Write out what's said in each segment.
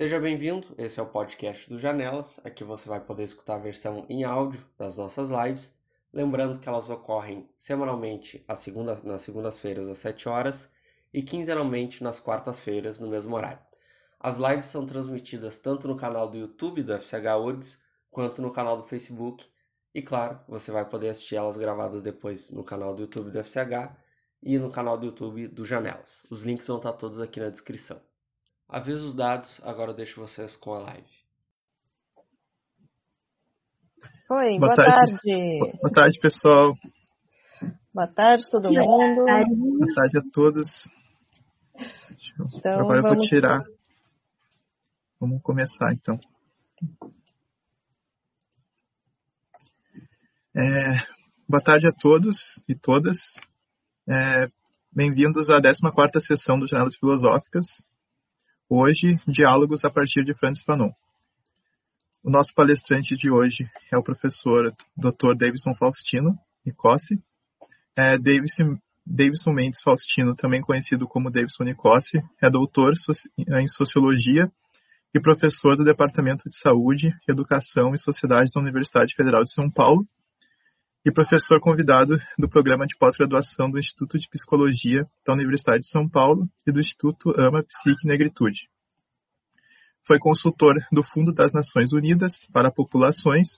Seja bem-vindo, esse é o podcast do Janelas. Aqui você vai poder escutar a versão em áudio das nossas lives. Lembrando que elas ocorrem semanalmente nas segundas-feiras às 7 horas e quinzenalmente nas quartas-feiras no mesmo horário. As lives são transmitidas tanto no canal do YouTube do FCH URGS quanto no canal do Facebook. E claro, você vai poder assistir elas gravadas depois no canal do YouTube do FCH e no canal do YouTube do Janelas. Os links vão estar todos aqui na descrição. Aviso os dados, agora eu deixo vocês com a live. Oi, boa, boa tarde. tarde. Boa tarde, pessoal. Boa tarde, todo mundo. Boa tarde, boa tarde a todos. Então, agora eu vou tirar. Vamos começar, então. É, boa tarde a todos e todas. É, Bem-vindos à 14ª sessão do Janelas Filosóficas. Hoje, diálogos a partir de Francis Fanon. O nosso palestrante de hoje é o professor Dr. Davidson Faustino Nicossi. É, Davidson, Davidson Mendes Faustino, também conhecido como Davidson Nicossi, é doutor em Sociologia e professor do Departamento de Saúde, Educação e Sociedade da Universidade Federal de São Paulo e professor convidado do programa de pós-graduação do Instituto de Psicologia da Universidade de São Paulo e do Instituto Ama Psique Negritude. Foi consultor do Fundo das Nações Unidas para Populações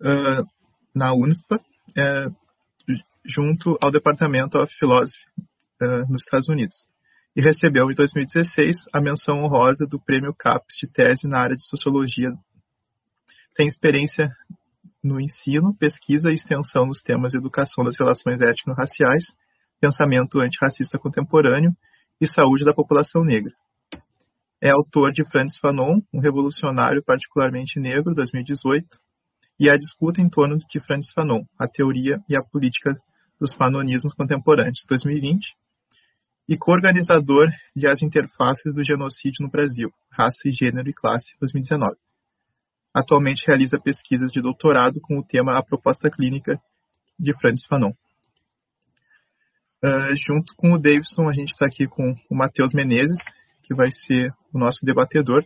uh, na UNFPA, uh, junto ao Departamento of Philosophy uh, nos Estados Unidos, e recebeu em 2016 a menção honrosa do Prêmio CAPES de tese na área de Sociologia tem experiência no ensino, pesquisa e extensão nos temas educação das relações étnico-raciais, pensamento antirracista contemporâneo e saúde da população negra. É autor de Francis Fanon, um revolucionário particularmente negro, 2018, e a disputa em torno de Francis Fanon, a teoria e a política dos fanonismos contemporâneos, 2020, e co-organizador de As Interfaces do Genocídio no Brasil, Raça Gênero e Classe, 2019. Atualmente realiza pesquisas de doutorado com o tema A Proposta Clínica de Francis Fanon. Uh, junto com o Davidson, a gente está aqui com o Matheus Menezes, que vai ser o nosso debatedor.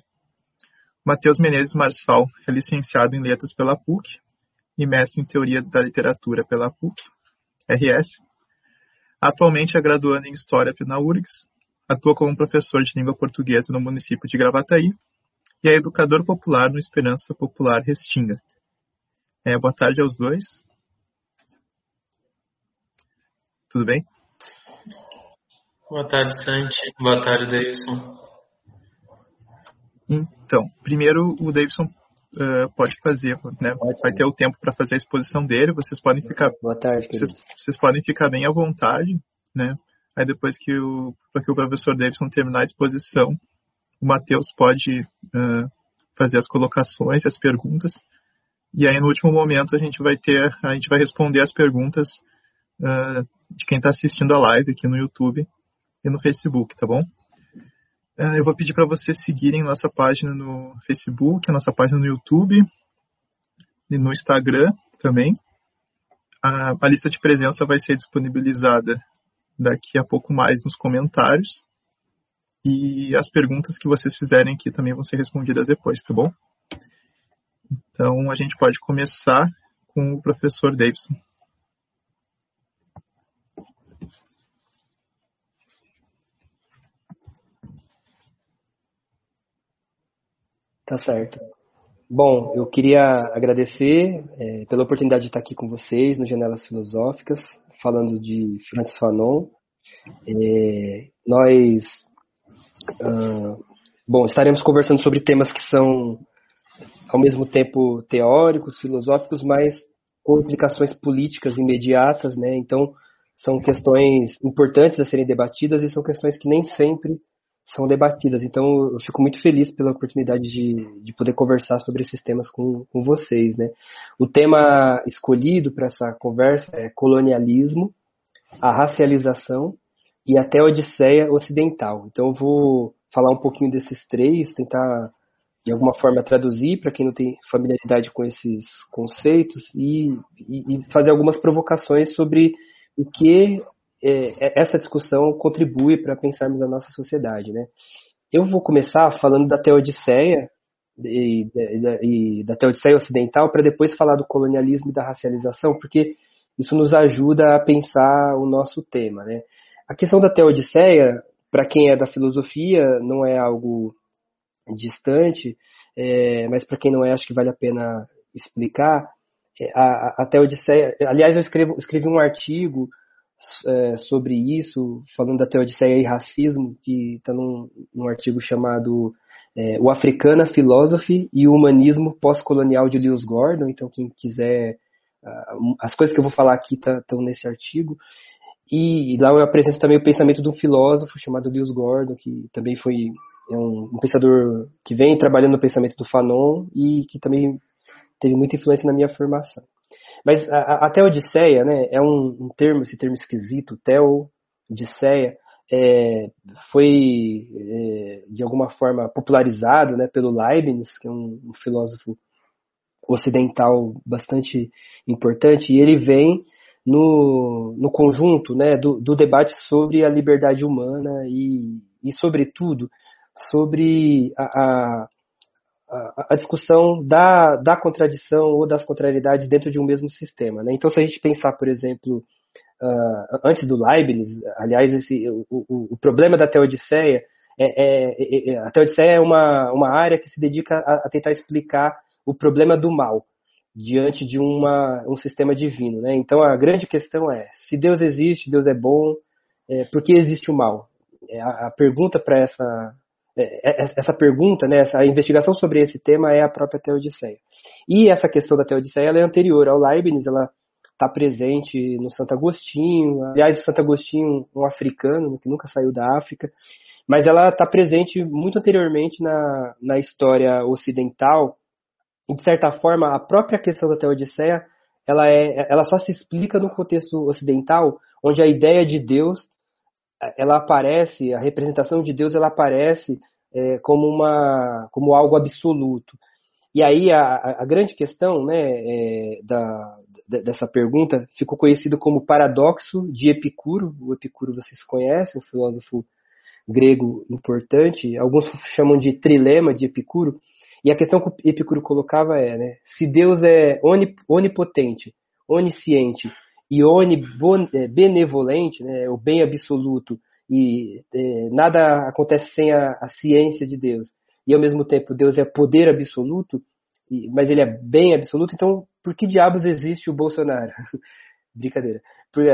Matheus Menezes Marçal é licenciado em Letras pela PUC e mestre em Teoria da Literatura pela PUC, RS. Atualmente é graduando em História na URGS, atua como professor de língua portuguesa no município de Gravataí e é educador popular no Esperança Popular Restinga. É, boa tarde aos dois. Tudo bem? Boa tarde, Santi. Boa tarde, Davidson. Então, primeiro o Davidson uh, pode fazer, né? Vai ter o tempo para fazer a exposição dele. Vocês podem ficar. Boa tarde. Vocês, vocês, podem ficar bem à vontade, né? Aí depois que o, que o professor Davidson terminar a exposição, o Matheus pode uh, fazer as colocações, as perguntas, e aí no último momento a gente vai ter, a gente vai responder as perguntas uh, de quem está assistindo a live aqui no YouTube e no Facebook, tá bom? Uh, eu vou pedir para vocês seguirem nossa página no Facebook, a nossa página no YouTube e no Instagram também. A, a lista de presença vai ser disponibilizada daqui a pouco mais nos comentários. E as perguntas que vocês fizerem aqui também vão ser respondidas depois, tá bom? Então a gente pode começar com o professor Davidson. Tá certo. Bom, eu queria agradecer é, pela oportunidade de estar aqui com vocês no Janelas Filosóficas, falando de Francis Fanon. É, nós Uh, bom, estaremos conversando sobre temas que são ao mesmo tempo teóricos, filosóficos, mas com implicações políticas imediatas, né? Então, são questões importantes a serem debatidas e são questões que nem sempre são debatidas. Então, eu fico muito feliz pela oportunidade de, de poder conversar sobre esses temas com, com vocês, né? O tema escolhido para essa conversa é colonialismo, a racialização e até a Odisseia Ocidental. Então eu vou falar um pouquinho desses três, tentar de alguma forma traduzir para quem não tem familiaridade com esses conceitos e, e, e, fazer algumas provocações sobre o que é, é, essa discussão contribui para pensarmos a nossa sociedade, né? Eu vou começar falando da Teodiceia e, e, e da Teodiceia ocidental para depois falar do colonialismo e da racialização, porque isso nos ajuda a pensar o nosso tema, né? A questão da Teodiceia, para quem é da filosofia, não é algo distante, é, mas para quem não é, acho que vale a pena explicar. É, a, a Teodiceia, aliás, eu escrevo, escrevi um artigo é, sobre isso, falando da Teodiceia e racismo, que está num, num, artigo chamado é, O Africana Philosophy e o Humanismo Pós-Colonial de Lewis Gordon. Então, quem quiser, as coisas que eu vou falar aqui estão tá, nesse artigo. E, lá eu apresento também o pensamento de um filósofo chamado Lewis Gordon, que também foi é um, um pensador que vem trabalhando no pensamento do Fanon e que também teve muita influência na minha formação. Mas a, a teodiceia, né, é um, um, termo, esse termo esquisito, teodiceia, é, foi é, de alguma forma popularizado né, pelo Leibniz, que é um, um, filósofo ocidental bastante importante, e ele vem no, no conjunto né, do, do debate sobre a liberdade humana e, e sobretudo, sobre a, a a, discussão da, da contradição ou das contrariedades dentro de um mesmo sistema. Né? Então, se a gente pensar, por exemplo, uh, antes do Leibniz, aliás, esse, o, o, o problema da Teodiceia é, é, é, a Teodiceia é uma, uma área que se dedica a, a, tentar explicar o problema do mal diante de uma, um sistema divino. Né? Então, a grande questão é: se Deus existe, Deus é bom, é, por que existe o mal? É, a, a pergunta para essa é, é, essa pergunta, né, essa investigação sobre esse tema é a própria Teodiceia. E essa questão da Teodiceia é anterior ao Leibniz, ela está presente no Santo Agostinho, aliás, o Santo Agostinho, um africano que nunca saiu da África, mas ela está presente muito anteriormente na, na história ocidental, de certa forma a própria questão da Teodiceia ela, é, ela só se explica no contexto ocidental, onde a ideia de Deus ela aparece, a representação de Deus ela aparece é, como, uma, como algo absoluto. E aí a, a grande questão né, é, da, dessa pergunta ficou conhecido como paradoxo de Epicuro. O Epicuro vocês conhecem, um filósofo grego importante. Alguns chamam de trilema de Epicuro. E a questão que Epicuro colocava é, né, se Deus é onipotente, onisciente e onibenevolente, né, o bem absoluto, e é, nada acontece sem a, a, ciência de Deus, e ao mesmo tempo Deus é poder absoluto, e, mas ele é bem absoluto, então por que diabos existe o Bolsonaro? Brincadeira.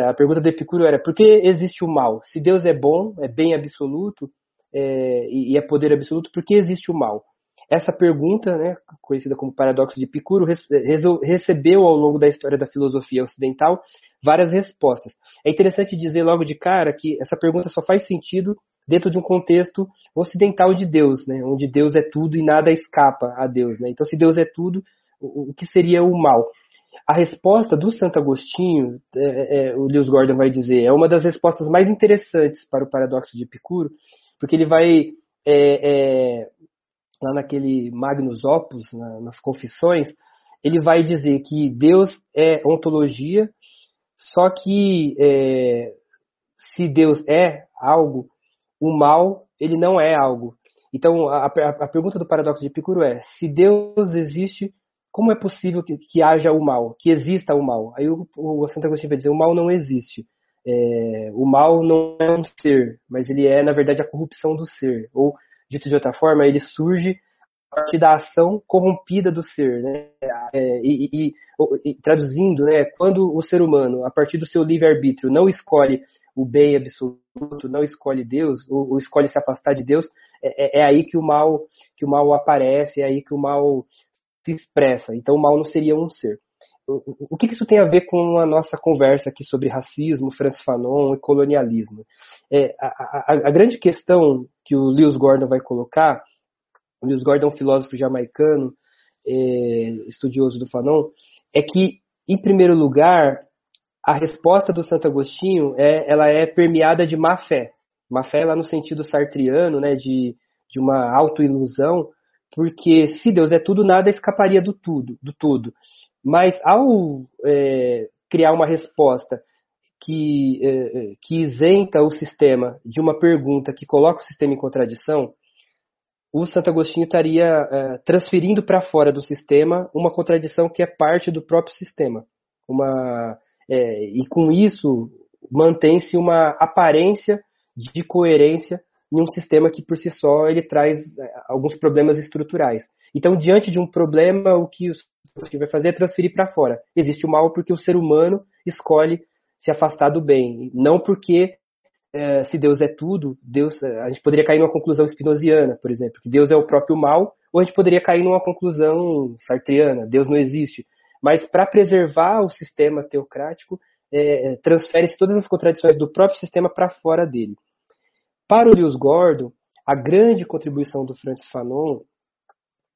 A pergunta do Epicuro era: por que existe o mal? Se Deus é bom, é bem absoluto é, e é poder absoluto, por que existe o mal? Essa pergunta, né, conhecida como paradoxo de Epicuro, recebeu ao longo da história da filosofia ocidental várias respostas. É interessante dizer logo de cara que essa pergunta só faz sentido dentro de um contexto ocidental de Deus, né, onde Deus é tudo e nada escapa a Deus. Né? Então, se Deus é tudo, o que seria o mal? A resposta do Santo Agostinho, é, é, o Lewis Gordon vai dizer, é uma das respostas mais interessantes para o paradoxo de Epicuro, porque ele vai é, é lá naquele Magnus Opus, na, nas Confissões, ele vai dizer que Deus é ontologia, só que é, se Deus é algo, o mal ele não é algo. Então a, a, pergunta do paradoxo de Epicuro é: se Deus existe, como é possível que, que haja o mal, que exista o mal? Aí o, o Santo Agostinho vai dizer: o mal não existe. É, o mal não é um ser, mas ele é na verdade a corrupção do ser, ou dito de outra forma, ele surge a partir da ação corrompida do ser, né? É, e, e, e, traduzindo, né, quando o ser humano, a partir do seu livre-arbítrio, não escolhe o bem absoluto, não escolhe Deus, ou, ou escolhe se afastar de Deus, é, é, é, aí que o mal que o mal aparece, é aí que o mal se expressa. Então, o mal não seria um ser. O, que isso tem a ver com a nossa conversa aqui sobre racismo, Francis Fanon e colonialismo? É, a, a, a grande questão que o Lewis Gordon vai colocar, o Lewis Gordon é um filósofo jamaicano, é, estudioso do Fanon, é que, em primeiro lugar, a resposta do Santo Agostinho é, ela é permeada de má fé. Má fé lá no sentido sartriano, né, de, de uma autoilusão, porque se Deus é tudo, nada escaparia do tudo, do tudo. Mas ao é, criar uma resposta que, é, que isenta o sistema de uma pergunta que coloca o sistema em contradição, o Santo Agostinho estaria é, transferindo para fora do sistema uma contradição que é parte do próprio sistema. Uma, é, e com isso mantém-se uma aparência de coerência em um sistema que por si só ele traz é, alguns problemas estruturais. Então, diante de um problema, o que o que vai fazer é transferir para fora. Existe o mal porque o ser humano escolhe se afastar do bem, não porque é, se Deus é tudo, Deus, é, a gente poderia cair numa conclusão spinosiana, por exemplo, que Deus é o próprio mal, ou a gente poderia cair numa conclusão sartreana, Deus não existe. Mas para preservar o sistema teocrático, é, transfere-se todas as contradições do próprio sistema para fora dele. Para o Lewis Gordon, a grande contribuição do Francis Fanon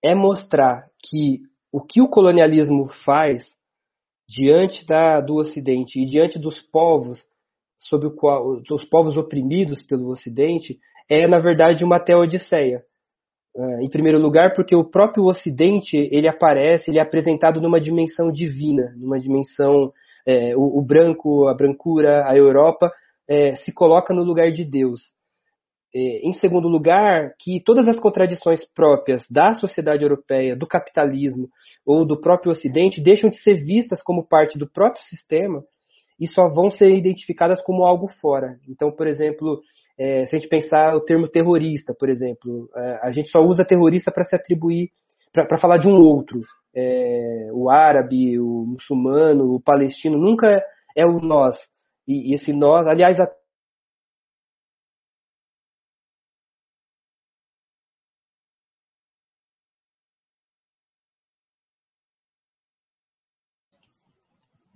é mostrar que o que o colonialismo faz diante da, do Ocidente e diante dos povos sobre o qual os povos oprimidos pelo Ocidente é na verdade uma teodiceia. É, em primeiro lugar, porque o próprio Ocidente ele aparece, ele é apresentado numa dimensão divina, numa dimensão é, o, o, branco, a brancura, a Europa é, se coloca no lugar de Deus. É, em segundo lugar, que todas as contradições próprias da sociedade europeia, do capitalismo ou do próprio Ocidente deixam de ser vistas como parte do próprio sistema e só vão ser identificadas como algo fora. Então, por exemplo, é, se a gente pensar o termo terrorista, por exemplo, é, a gente só usa terrorista para se atribuir, para falar de um outro. É, o árabe, o muçulmano, o palestino, nunca é o nós. E, e esse nós, aliás,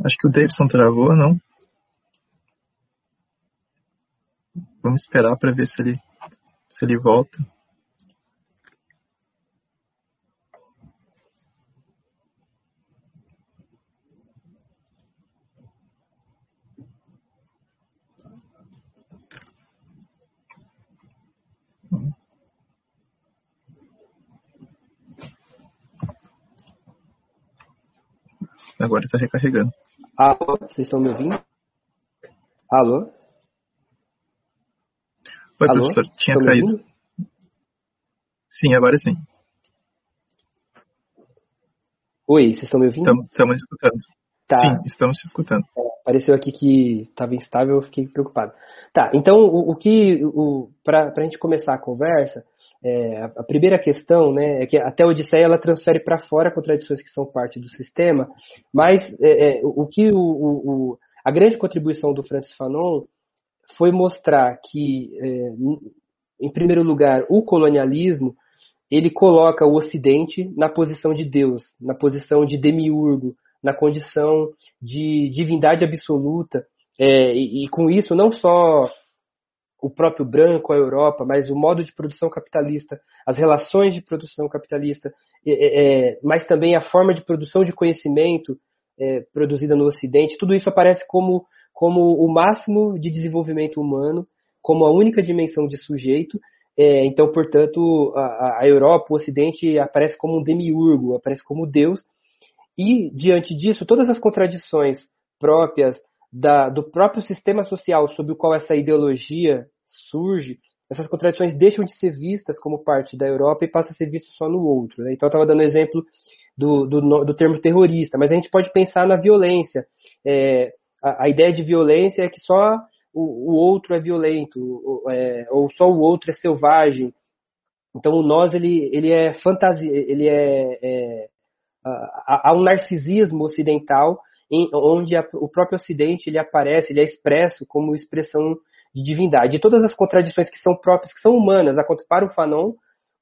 Acho que o Davidson travou, não? Vamos esperar para ver se ele, se ele volta. Agora está recarregando. Alô, vocês estão me ouvindo? Alô? Oi, Alô? professor, tinha estão caído. Sim, agora sim. Oi, vocês estão me ouvindo? Estamos escutando. Tá. Sim, estamos te escutando. É, pareceu aqui que estava instável, eu fiquei preocupado. Tá, então o, o que, para a gente começar a conversa, é, a, a, primeira questão né, é que até a Odisseia ela transfere para fora contradições que são parte do sistema, mas é, é, o que o, o, a grande contribuição do Francis Fanon foi mostrar que, é, em primeiro lugar, o colonialismo ele coloca o Ocidente na posição de Deus, na posição de demiurgo, na condição de divindade absoluta, é, e, e, com isso não só o próprio branco, a Europa, mas o modo de produção capitalista, as relações de produção capitalista, é, é, mas também a forma de produção de conhecimento é, produzida no Ocidente, tudo isso aparece como, como o máximo de desenvolvimento humano, como a única dimensão de sujeito. É, então, portanto, a, a Europa, o Ocidente, aparece como um demiurgo, aparece como Deus, e, diante disso, todas as contradições próprias da, do próprio sistema social sobre o qual essa ideologia surge, essas contradições deixam de ser vistas como parte da Europa e passam a ser vistas só no outro. Né? Então, eu estava dando exemplo do, do, do, termo terrorista, mas a gente pode pensar na violência. É, a, a, ideia de violência é que só o, o outro é violento, ou, é, ou só o outro é selvagem. Então, o nós ele, ele é fantasia, ele é, é há um narcisismo ocidental em, onde a, o próprio Ocidente ele aparece, ele é expresso como expressão de divindade. E todas as contradições que são próprias, que são humanas, para o Fanon,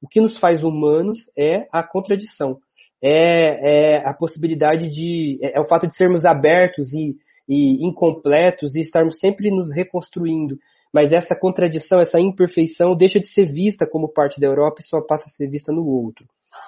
o que nos faz humanos é a contradição, é, é a possibilidade de, é, é, o fato de sermos abertos e, e incompletos e estarmos sempre nos reconstruindo. Mas essa contradição, essa imperfeição deixa de ser vista como parte da Europa e só passa a ser vista no outro.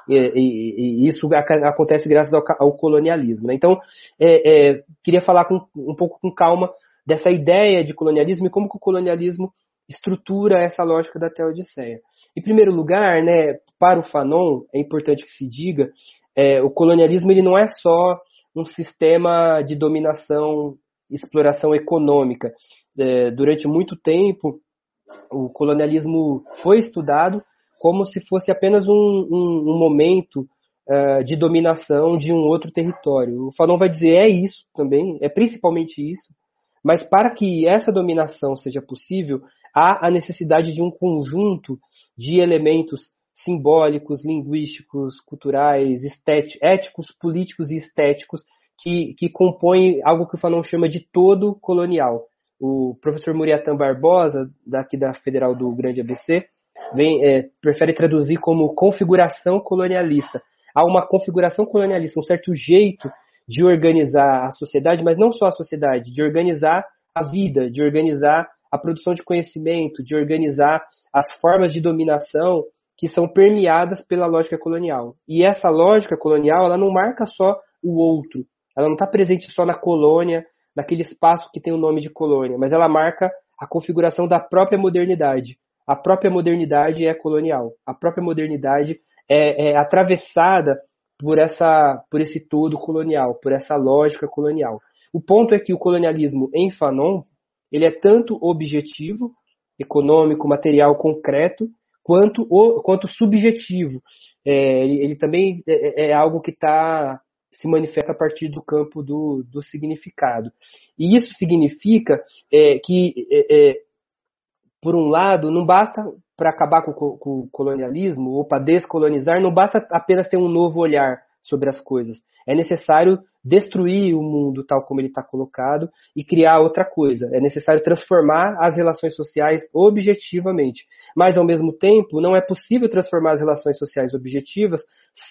E, e, e isso acontece graças ao, ao colonialismo. Né? Então, é, é, queria falar com, um pouco com calma dessa ideia de colonialismo e como que o colonialismo estrutura essa lógica da Teodicea. Em primeiro lugar, né, para o Fanon, é importante que se diga, é, o colonialismo ele não é só um sistema de dominação exploração econômica. É, durante muito tempo, o colonialismo foi estudado como se fosse apenas um, um, um momento uh, de dominação de um outro território. O Fanon vai dizer é isso também, é principalmente isso, mas para que essa dominação seja possível, há a necessidade de um conjunto de elementos simbólicos, linguísticos, culturais, estéticos, éticos, políticos e estéticos que, que compõem algo que o Fanon chama de todo colonial. O professor Muriatan Barbosa, daqui da Federal do Grande ABC, vem, é, prefere traduzir como configuração colonialista. Há uma configuração colonialista, um certo jeito de organizar a sociedade, mas não só a sociedade, de organizar a vida, de organizar a produção de conhecimento, de organizar as formas de dominação que são permeadas pela lógica colonial. E essa lógica colonial, ela não marca só o outro, ela não está presente só na colônia, naquele espaço que tem o nome de colônia, mas ela marca a configuração da própria modernidade. A própria modernidade é colonial. A própria modernidade é, é atravessada por essa, por esse todo colonial, por essa lógica colonial. O ponto é que o colonialismo em Fanon ele é tanto objetivo, econômico, material, concreto, quanto, o, quanto subjetivo. É, ele, ele, também é, é, é algo que está se manifesta a partir do campo do, do significado. E isso significa é, que, é, é por um lado, não basta para acabar com, com, o colonialismo ou para descolonizar, não basta apenas ter um novo olhar sobre as coisas. É necessário destruir o mundo tal como ele está colocado e criar outra coisa. É necessário transformar as relações sociais objetivamente. Mas, ao mesmo tempo, não é possível transformar as relações sociais objetivas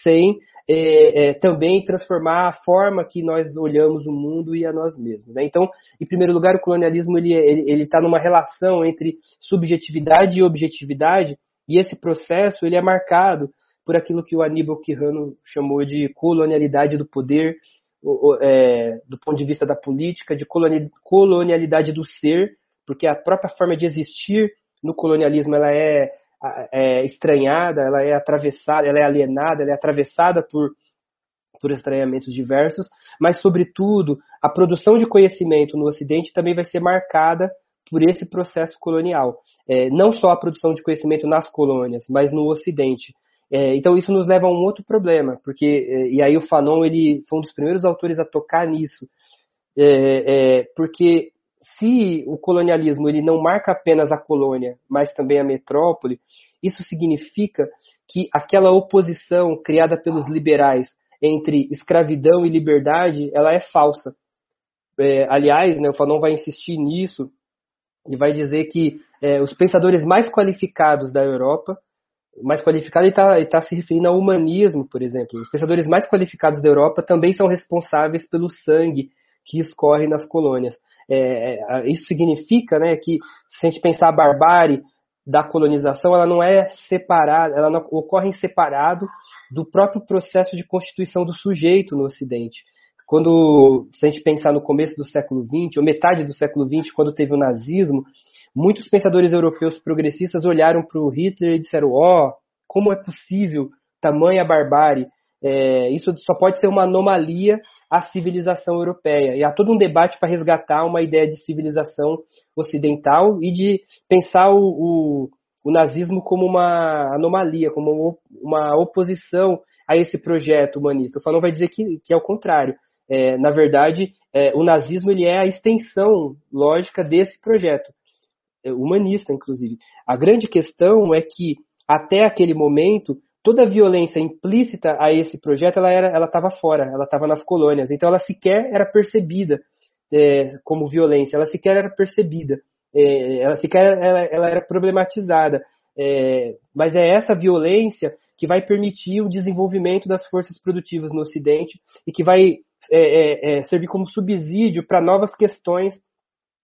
sem é, é, também transformar a forma que nós olhamos o mundo e a nós mesmos. Né? Então, em primeiro lugar, o colonialismo ele está numa relação entre subjetividade e objetividade e esse processo ele é marcado por aquilo que o Aníbal Quirrano chamou de colonialidade do poder, é, do ponto de vista da política, de colonialidade do ser, porque a própria forma de existir no colonialismo ela é, é estranhada, ela é atravessada, ela é alienada, ela é atravessada por por estranhamentos diversos, mas sobretudo a produção de conhecimento no Ocidente também vai ser marcada por esse processo colonial. É, não só a produção de conhecimento nas colônias, mas no Ocidente. É, então isso nos leva a um outro problema, porque é, e aí o Fanon ele foi um dos primeiros autores a tocar nisso, é, é, porque se o colonialismo ele não marca apenas a colônia, mas também a metrópole, isso significa que aquela oposição criada pelos liberais entre escravidão e liberdade, ela é falsa. É, aliás, né, o Fanon vai insistir nisso e vai dizer que é, os pensadores mais qualificados da Europa mais qualificado, ele está tá se referindo ao humanismo, por exemplo. Os pensadores mais qualificados da Europa também são responsáveis pelo sangue que escorre nas colônias. É, é, isso significa né, que, se a gente pensar a barbárie da colonização, ela não é separada, ela não ocorre em separado do próprio processo de constituição do sujeito no Ocidente. Quando, se a gente pensar no começo do século XX, ou metade do século XX, quando teve o nazismo, Muitos pensadores europeus progressistas olharam para o Hitler e disseram: ó, oh, como é possível tamanha barbárie? É, isso só pode ser uma anomalia à civilização europeia. E há todo um debate para resgatar uma ideia de civilização ocidental e de pensar o, o, o nazismo como uma anomalia, como uma oposição a esse projeto humanista. O Fanon vai dizer que, que é o contrário. É, na verdade, é, o nazismo ele é a extensão lógica desse projeto. É, humanista, inclusive. A grande questão é que, até aquele momento, toda a violência implícita a esse projeto ela era ela estava fora ela estava nas colônias. Então ela sequer era percebida é, como violência ela sequer era percebida é, ela sequer ela, ela era problematizada. É, mas é essa violência que vai permitir o desenvolvimento das forças produtivas no Ocidente e que vai é, é, servir como subsídio para novas questões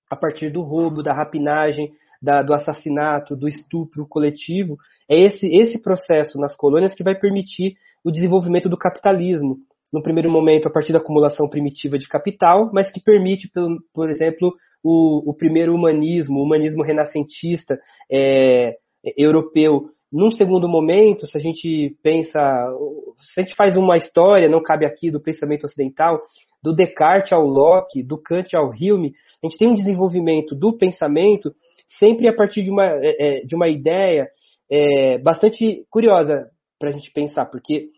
a partir do roubo, da rapinagem, da, do assassinato, do estupro coletivo, é esse, esse processo nas colônias que vai permitir o desenvolvimento do capitalismo. No primeiro momento, a partir da acumulação primitiva de capital, mas que permite, por, por exemplo, o, o, primeiro humanismo, o humanismo renascentista é, europeu, num segundo momento, se a gente pensa, se a gente faz uma história, não cabe aqui, do pensamento ocidental, do Descartes ao Locke, do Kant ao Hume, a gente tem um desenvolvimento do pensamento sempre a partir de uma, é, é de uma ideia é, bastante curiosa para a gente pensar, porque,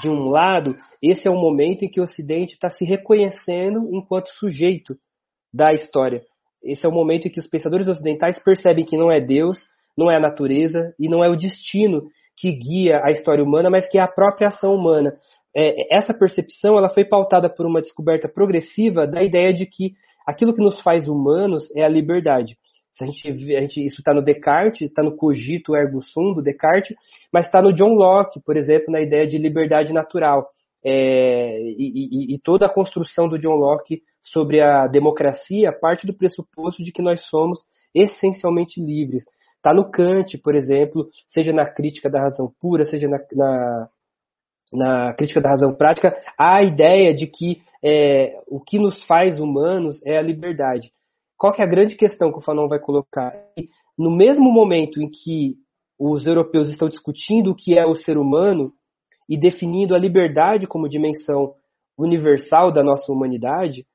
de um lado, esse é o momento em que o Ocidente está se reconhecendo enquanto sujeito da história. Esse é o momento em que os pensadores ocidentais percebem que não é Deus, não é a natureza e não é o destino que guia a história humana, mas que é a própria ação humana. É, essa percepção ela foi pautada por uma descoberta progressiva da ideia de que aquilo que nos faz humanos é a liberdade. A gente, a gente, isso está no Descartes, está no cogito ergo sum do Descartes, mas está no John Locke, por exemplo, na ideia de liberdade natural. É, e, e, e, toda a construção do John Locke sobre a democracia parte do pressuposto de que nós somos essencialmente livres. Está no Kant, por exemplo, seja na crítica da razão pura, seja na, na, na crítica da razão prática, há a ideia de que é, o que nos faz humanos é a liberdade. Qual que é a grande questão que o Fanon vai colocar? No mesmo momento em que os europeus estão discutindo o que é o ser humano e definindo a liberdade como dimensão universal da nossa humanidade,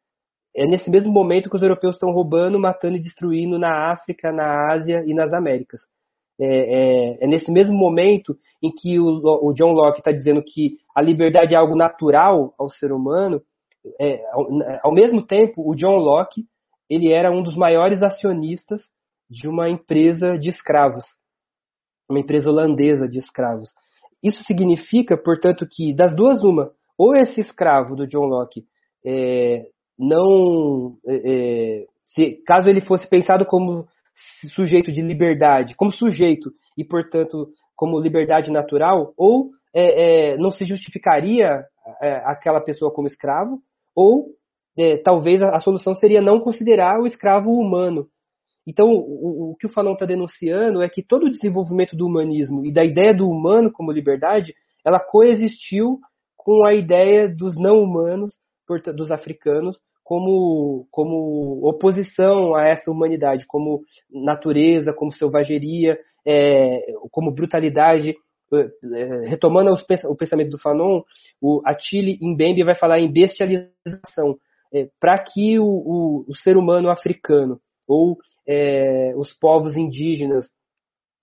é nesse mesmo momento que os europeus estão roubando, matando e destruindo na África, na Ásia e nas Américas. É, é, é nesse mesmo momento em que o, o John Locke está dizendo que a liberdade é algo natural ao ser humano. É, ao, ao, mesmo tempo, o John Locke ele era um dos maiores acionistas de uma empresa de escravos, uma empresa holandesa de escravos. Isso significa, portanto, que das duas uma, ou esse escravo do John Locke é, não. É, é, se, caso ele fosse pensado como sujeito de liberdade, como sujeito e, portanto, como liberdade natural, ou é, é não se justificaria é, aquela pessoa como escravo, ou é, talvez a, a, solução seria não considerar o escravo humano. Então, o, o que o Fanon está denunciando é que todo o desenvolvimento do humanismo e da ideia do humano como liberdade, ela coexistiu com a ideia dos não humanos dos africanos como, como oposição a essa humanidade, como natureza, como selvageria, é, como brutalidade. É, retomando os, o pensamento do Fanon, o Attili Mbembe vai falar em bestialização, é, para que o, o, o, ser humano africano ou é, os povos indígenas,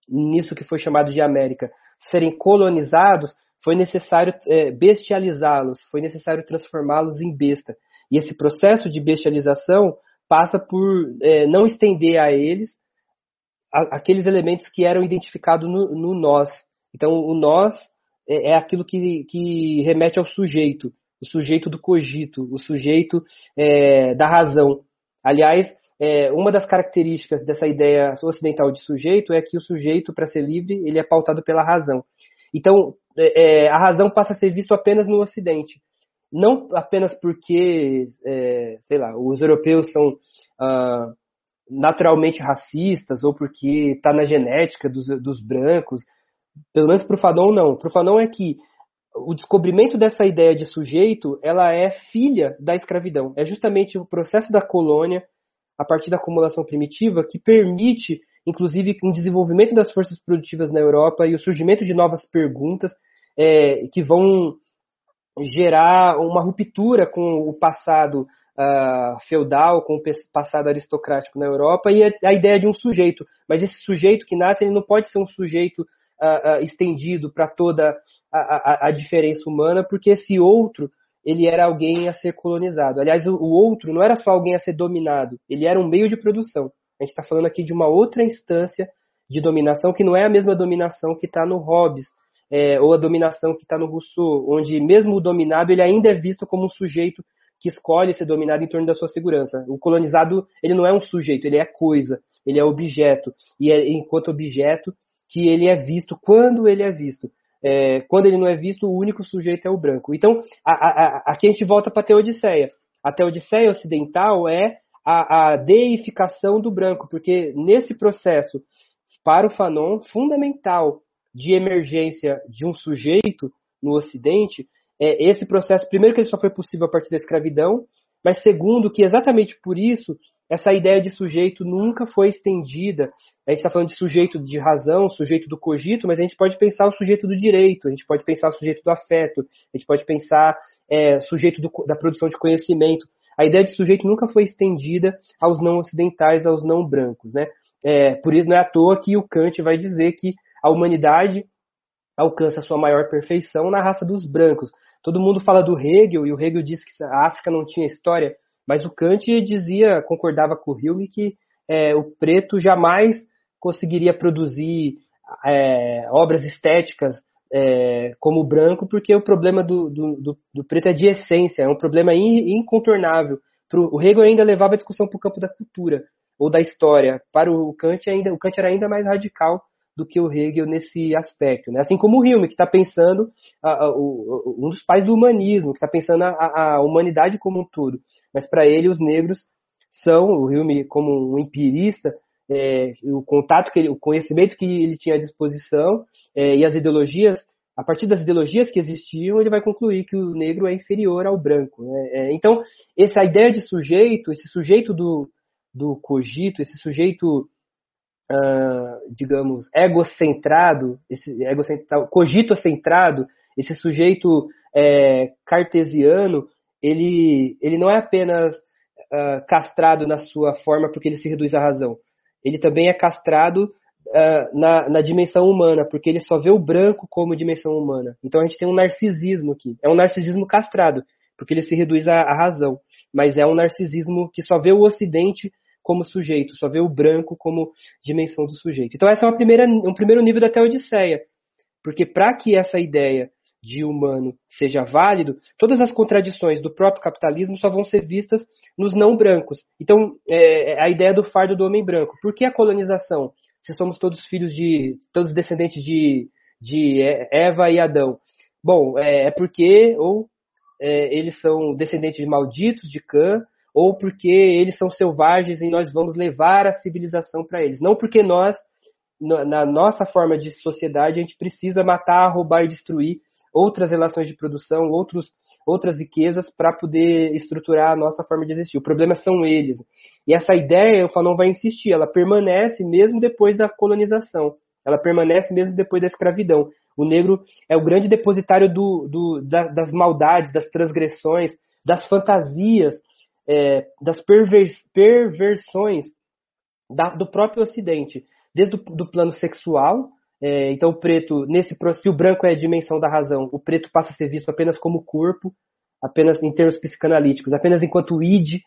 nisso que foi chamado de América, serem colonizados, foi necessário é, bestializá-los, foi necessário transformá-los em besta. E esse processo de bestialização passa por é, não estender a eles a, aqueles elementos que eram identificados no, no nós. Então, o nós é, é aquilo que, que, remete ao sujeito, o sujeito do cogito, o sujeito é, da razão. Aliás, é, uma das características dessa ideia ocidental de sujeito é que o sujeito, para ser livre, ele é pautado pela razão. Então, é, é, a razão passa a ser visto apenas no Ocidente. Não apenas porque, é, sei lá, os europeus são ah, naturalmente racistas ou porque está na genética dos, dos brancos. Pelo menos para o Fanon, não. Para o Fanon é que o descobrimento dessa ideia de sujeito, ela é filha da escravidão. É justamente o processo da colônia, a partir da acumulação primitiva, que permite inclusive um desenvolvimento das forças produtivas na Europa e o surgimento de novas perguntas é, que vão gerar uma ruptura com o passado uh, feudal, com o passado aristocrático na Europa e a, a, ideia de um sujeito. Mas esse sujeito que nasce, ele não pode ser um sujeito uh, estendido para toda a, a, a, diferença humana, porque esse outro ele era alguém a ser colonizado. Aliás, o, o outro não era só alguém a ser dominado, ele era um meio de produção. A gente está falando aqui de uma outra instância de dominação que não é a mesma dominação que está no Hobbes, é, ou a dominação que está no Rousseau, onde mesmo o dominado ele ainda é visto como um sujeito que escolhe ser dominado em torno da sua segurança. O colonizado ele não é um sujeito, ele é coisa, ele é objeto e é enquanto objeto que ele é visto quando ele é visto. É, quando ele não é visto, o único sujeito é o branco. Então, a, a, a, aqui a gente volta para a Teodiceia. A Teodiceia ocidental é a, deificação do branco, porque nesse processo, para o Fanon, fundamental de emergência de um sujeito no Ocidente, é esse processo, primeiro, que ele só foi possível a partir da escravidão, mas segundo, que exatamente por isso essa ideia de sujeito nunca foi estendida. A gente está falando de sujeito de razão, sujeito do cogito, mas a gente pode pensar o sujeito do direito, a gente pode pensar o sujeito do afeto, a gente pode pensar é, sujeito do, da produção de conhecimento. A ideia de sujeito nunca foi estendida aos não ocidentais, aos não brancos. Né? É, por isso não é à toa que o Kant vai dizer que a humanidade alcança sua maior perfeição na raça dos brancos. Todo mundo fala do Hegel, e o Hegel disse que a África não tinha história, mas o Kant dizia, concordava com o Hume, que é, o preto jamais conseguiria produzir é, obras estéticas é, como o branco, porque o problema do, do, do, do, preto é de essência, é um problema in, incontornável. Pro, o Hegel ainda levava a discussão para o campo da cultura ou da história. Para o Kant, ainda, o Kant era ainda mais radical do que o Hegel nesse aspecto. Né? Assim como o Hume, que está pensando, a, a, o, um dos pais do humanismo, que está pensando a, a, humanidade como um todo. Mas para ele, os negros são, o Hume como um empirista, é, o contato, que ele, o conhecimento que ele tinha à disposição é, e as ideologias, a partir das ideologias que existiam, ele vai concluir que o negro é inferior ao branco. Né? É, então, essa ideia de sujeito, esse sujeito do, do cogito, esse sujeito uh, digamos, egocentrado, esse egocentrado, cogito-centrado, esse sujeito é, cartesiano, ele, ele não é apenas uh, castrado na sua forma porque ele se reduz à razão. Ele também é castrado uh, na, na dimensão humana, porque ele só vê o branco como dimensão humana. Então a gente tem um narcisismo aqui. É um narcisismo castrado, porque ele se reduz à, à razão. Mas é um narcisismo que só vê o ocidente como sujeito, só vê o branco como dimensão do sujeito. Então, essa é uma primeira, um primeiro nível da Teodiceia. Porque para que essa ideia de humano seja válido, todas as contradições do próprio capitalismo só vão ser vistas nos não brancos. Então, é, é a ideia do fardo do homem branco. Por que a colonização? Se somos todos filhos de, todos descendentes de, de Eva e Adão. Bom, é, é porque ou é, eles são descendentes de malditos, de Cã, ou porque eles são selvagens e nós vamos levar a civilização para eles. Não porque nós, na nossa forma de sociedade, a gente precisa matar, roubar e destruir outras relações de produção, outros, outras riquezas para poder estruturar a nossa forma de existir. O problema são eles. E essa ideia, o Fanon vai insistir, ela permanece mesmo depois da colonização. Ela permanece mesmo depois da escravidão. O negro é o grande depositário do, do, da, das maldades, das transgressões, das fantasias é, das pervers, perversões da, do próprio Ocidente, desde o do plano sexual. É, então, o preto, nesse se o branco é a dimensão da razão, o preto passa a ser visto apenas como corpo, apenas em termos psicanalíticos, apenas enquanto id,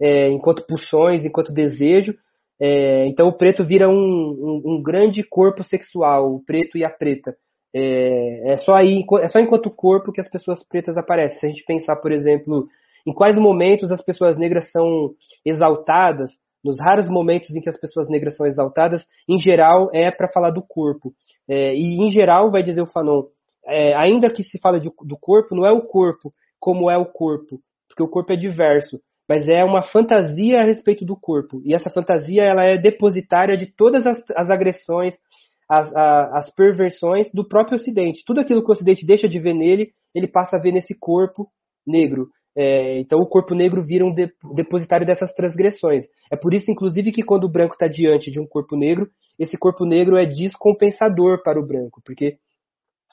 é, enquanto pulsões, enquanto desejo. É, então, o preto vira um, um, um, grande corpo sexual, o preto e a preta. É, é, só aí, é só enquanto corpo que as pessoas pretas aparecem. Se a gente pensar, por exemplo, em quais momentos as pessoas negras são exaltadas, nos raros momentos em que as pessoas negras são exaltadas, em geral é para falar do corpo. É, e em geral, vai dizer o Fanon, é, ainda que se fala de, do corpo, não é o corpo como é o corpo, porque o corpo é diverso, mas é uma fantasia a respeito do corpo. E essa fantasia ela é depositária de todas as, as agressões, as, a, as perversões do próprio Ocidente. Tudo aquilo que o Ocidente deixa de ver nele, ele passa a ver nesse corpo negro. É, então o corpo negro vira um de, depositário dessas transgressões. É por isso, inclusive, que quando o branco está diante de um corpo negro, esse corpo negro é descompensador para o branco, porque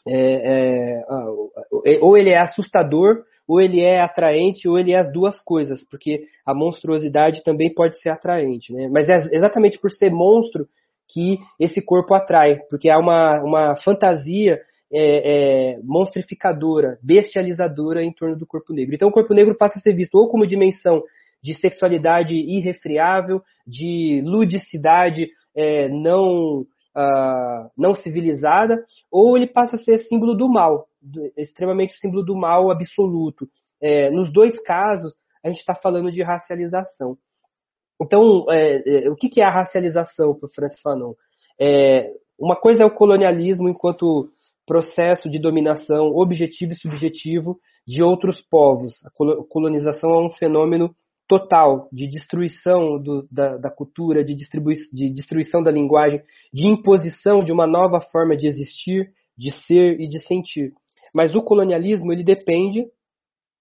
é, é, ou ele é assustador, ou ele é atraente, ou ele é as duas coisas, porque a monstruosidade também pode ser atraente. Né? Mas é exatamente por ser monstro que esse corpo atrai, porque há uma, uma fantasia é, é, monstrificadora, bestializadora em torno do corpo negro. Então o corpo negro passa a ser visto ou como dimensão de sexualidade irrefriável, de ludicidade é, não, uh, não civilizada, ou ele passa a ser símbolo do mal, extremamente símbolo do mal absoluto. É, nos dois casos, a gente está falando de racialização. Então, é, é, o que, que, é a racialização para o Francis Fanon? É, uma coisa é o colonialismo enquanto processo de dominação objetivo e subjetivo de outros povos. A colonização é um fenômeno total de destruição do, da, da, cultura, de, de destruição da linguagem, de imposição de uma nova forma de existir, de ser e de sentir. Mas o colonialismo ele depende,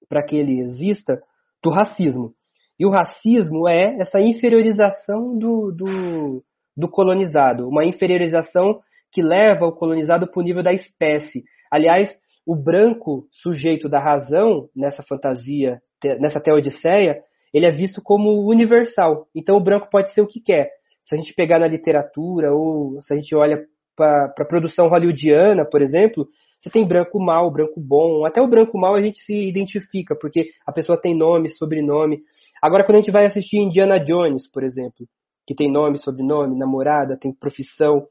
para que ele exista, do racismo. E o racismo é essa inferiorização do, do, do colonizado, uma inferiorização que leva o colonizado para o nível da espécie. Aliás, o branco sujeito da razão nessa fantasia, nessa teodiceia, ele é visto como universal. Então o branco pode ser o que quer. Se a gente pegar na literatura ou se a gente olha para a produção hollywoodiana, por exemplo, você tem branco mal, branco bom. Até o branco mal a gente se identifica, porque a pessoa tem nome, sobrenome. Agora, quando a gente vai assistir Indiana Jones, por exemplo, que tem nome, sobrenome, namorada, tem profissão,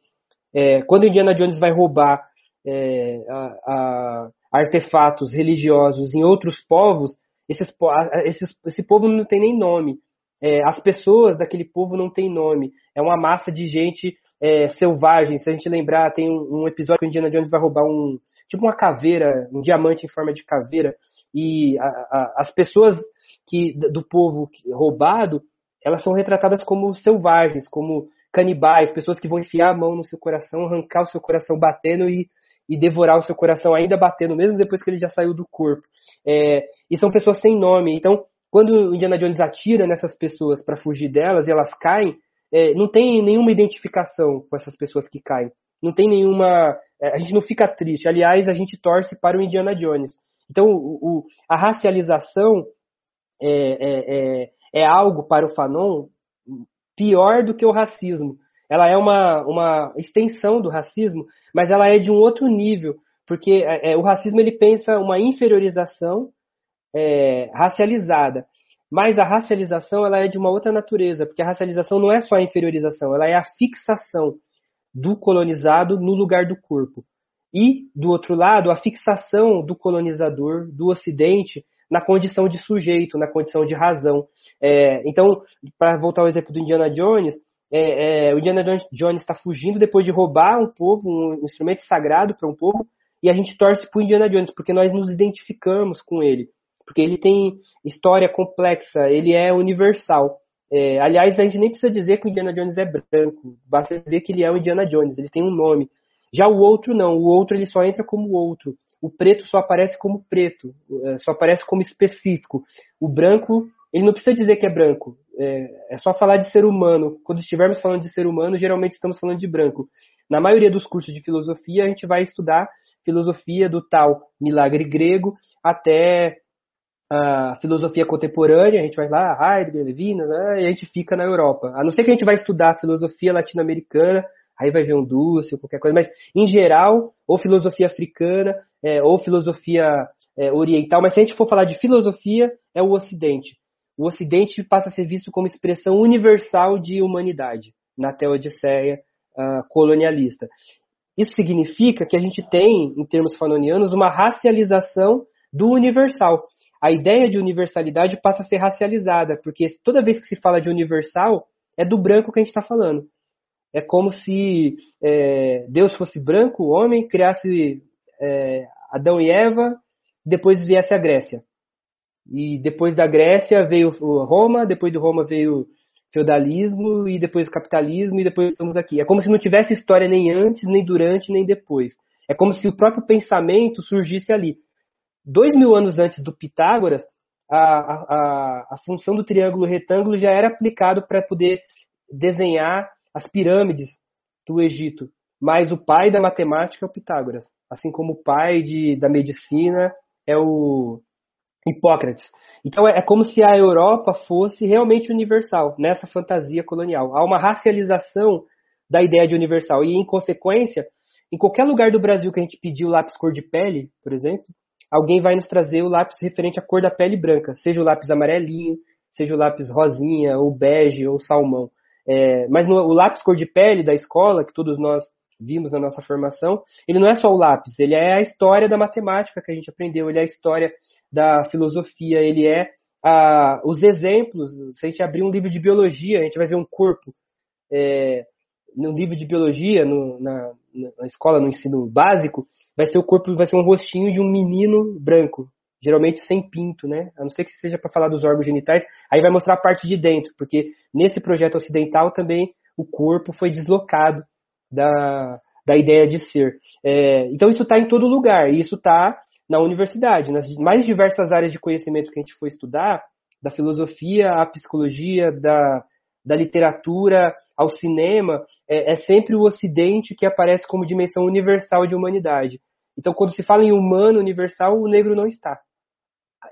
é, quando Indiana Jones vai roubar é, a, a artefatos religiosos em outros povos, esses, esses, esse povo não tem nem nome. É, as pessoas daquele povo não têm nome. É uma massa de gente é, selvagem. Se a gente lembrar, tem um, um, episódio que o Indiana Jones vai roubar um tipo uma caveira, um diamante em forma de caveira, e a, a, as pessoas que do povo roubado, elas são retratadas como selvagens, como canibais, pessoas que vão enfiar a mão no seu coração, arrancar o seu coração batendo e, e devorar o seu coração ainda batendo, mesmo depois que ele já saiu do corpo. É, e são pessoas sem nome. Então, quando o Indiana Jones atira nessas pessoas para fugir delas e elas caem, é, não tem nenhuma identificação com essas pessoas que caem. Não tem nenhuma. É, a gente não fica triste. Aliás, a gente torce para o Indiana Jones. Então, o, o, a racialização é, é, é, é algo para o Fanon pior do que o racismo. Ela é uma, uma extensão do racismo, mas ela é de um outro nível, porque é, é, o racismo ele pensa uma inferiorização é, racializada. Mas a racialização ela é de uma outra natureza, porque a racialização não é só a inferiorização, ela é a fixação do colonizado no lugar do corpo. E, do outro lado, a fixação do colonizador, do Ocidente, na condição de sujeito, na condição de razão. É, então, para voltar ao exemplo do Indiana Jones, é, é, o Indiana Jones está fugindo depois de roubar um povo, um instrumento sagrado para um povo, e a gente torce para o Indiana Jones, porque nós nos identificamos com ele. Porque ele tem história complexa, ele é universal. É, aliás, a gente nem precisa dizer que o Indiana Jones é branco, basta dizer que ele é o Indiana Jones, ele tem um nome. Já o outro não, o outro ele só entra como outro o preto só aparece como preto, é, só aparece como específico. O branco, ele não precisa dizer que é branco, é, é, só falar de ser humano. Quando estivermos falando de ser humano, geralmente estamos falando de branco. Na maioria dos cursos de filosofia, a gente vai estudar filosofia do tal milagre grego até a filosofia contemporânea, a gente vai lá, Heidegger, Levinas, né, e a gente fica na Europa. A não ser que a gente vai estudar filosofia latino-americana, aí vai ver um Dúcio, qualquer coisa, mas em geral, ou filosofia africana, é, ou filosofia é, oriental, mas se a gente for falar de filosofia, é o Ocidente. O Ocidente passa a ser visto como expressão universal de humanidade na teodiceia uh, colonialista. Isso significa que a gente tem, em termos fanonianos, uma racialização do universal. A ideia de universalidade passa a ser racializada, porque toda vez que se fala de universal, é do branco que a gente está falando. É como se é, Deus fosse branco, homem, criasse é, Adão e Eva, depois viesse a Grécia. E depois da Grécia veio Roma, depois de Roma veio feudalismo, e depois capitalismo, e depois estamos aqui. É como se não tivesse história nem antes, nem durante, nem depois. É como se o próprio pensamento surgisse ali. Dois mil anos antes do Pitágoras, a, a, a função do triângulo retângulo já era aplicado para poder desenhar as pirâmides do Egito. Mas o pai da matemática é o Pitágoras assim como o pai de, da medicina é o Hipócrates. Então é, é como se a Europa fosse realmente universal nessa fantasia colonial. Há uma racialização da ideia de universal e, em consequência, em qualquer lugar do Brasil que a gente pedir o lápis cor de pele, por exemplo, alguém vai nos trazer o lápis referente à cor da pele branca, seja o lápis amarelinho, seja o lápis rosinha, ou bege, ou salmão. É, mas no, o lápis cor de pele da escola, que todos nós vimos na nossa formação, ele não é só o lápis, ele é a história da matemática que a gente aprendeu, ele é a história da filosofia, ele é a, os exemplos. Se a gente abrir um livro de biologia, a gente vai ver um corpo. É, no livro de biologia, no, na, na escola, no ensino básico, vai ser o corpo, vai ser um rostinho de um menino branco, geralmente sem pinto, né? A não ser que seja para falar dos órgãos genitais, aí vai mostrar a parte de dentro, porque nesse projeto ocidental também o corpo foi deslocado da, da ideia de ser. É, então isso está em todo lugar, e isso está na universidade. Nas mais diversas áreas de conhecimento que a gente for estudar, da filosofia à psicologia, da, da literatura ao cinema, é, é sempre o Ocidente que aparece como dimensão universal de humanidade. Então, quando se fala em humano universal, o negro não está.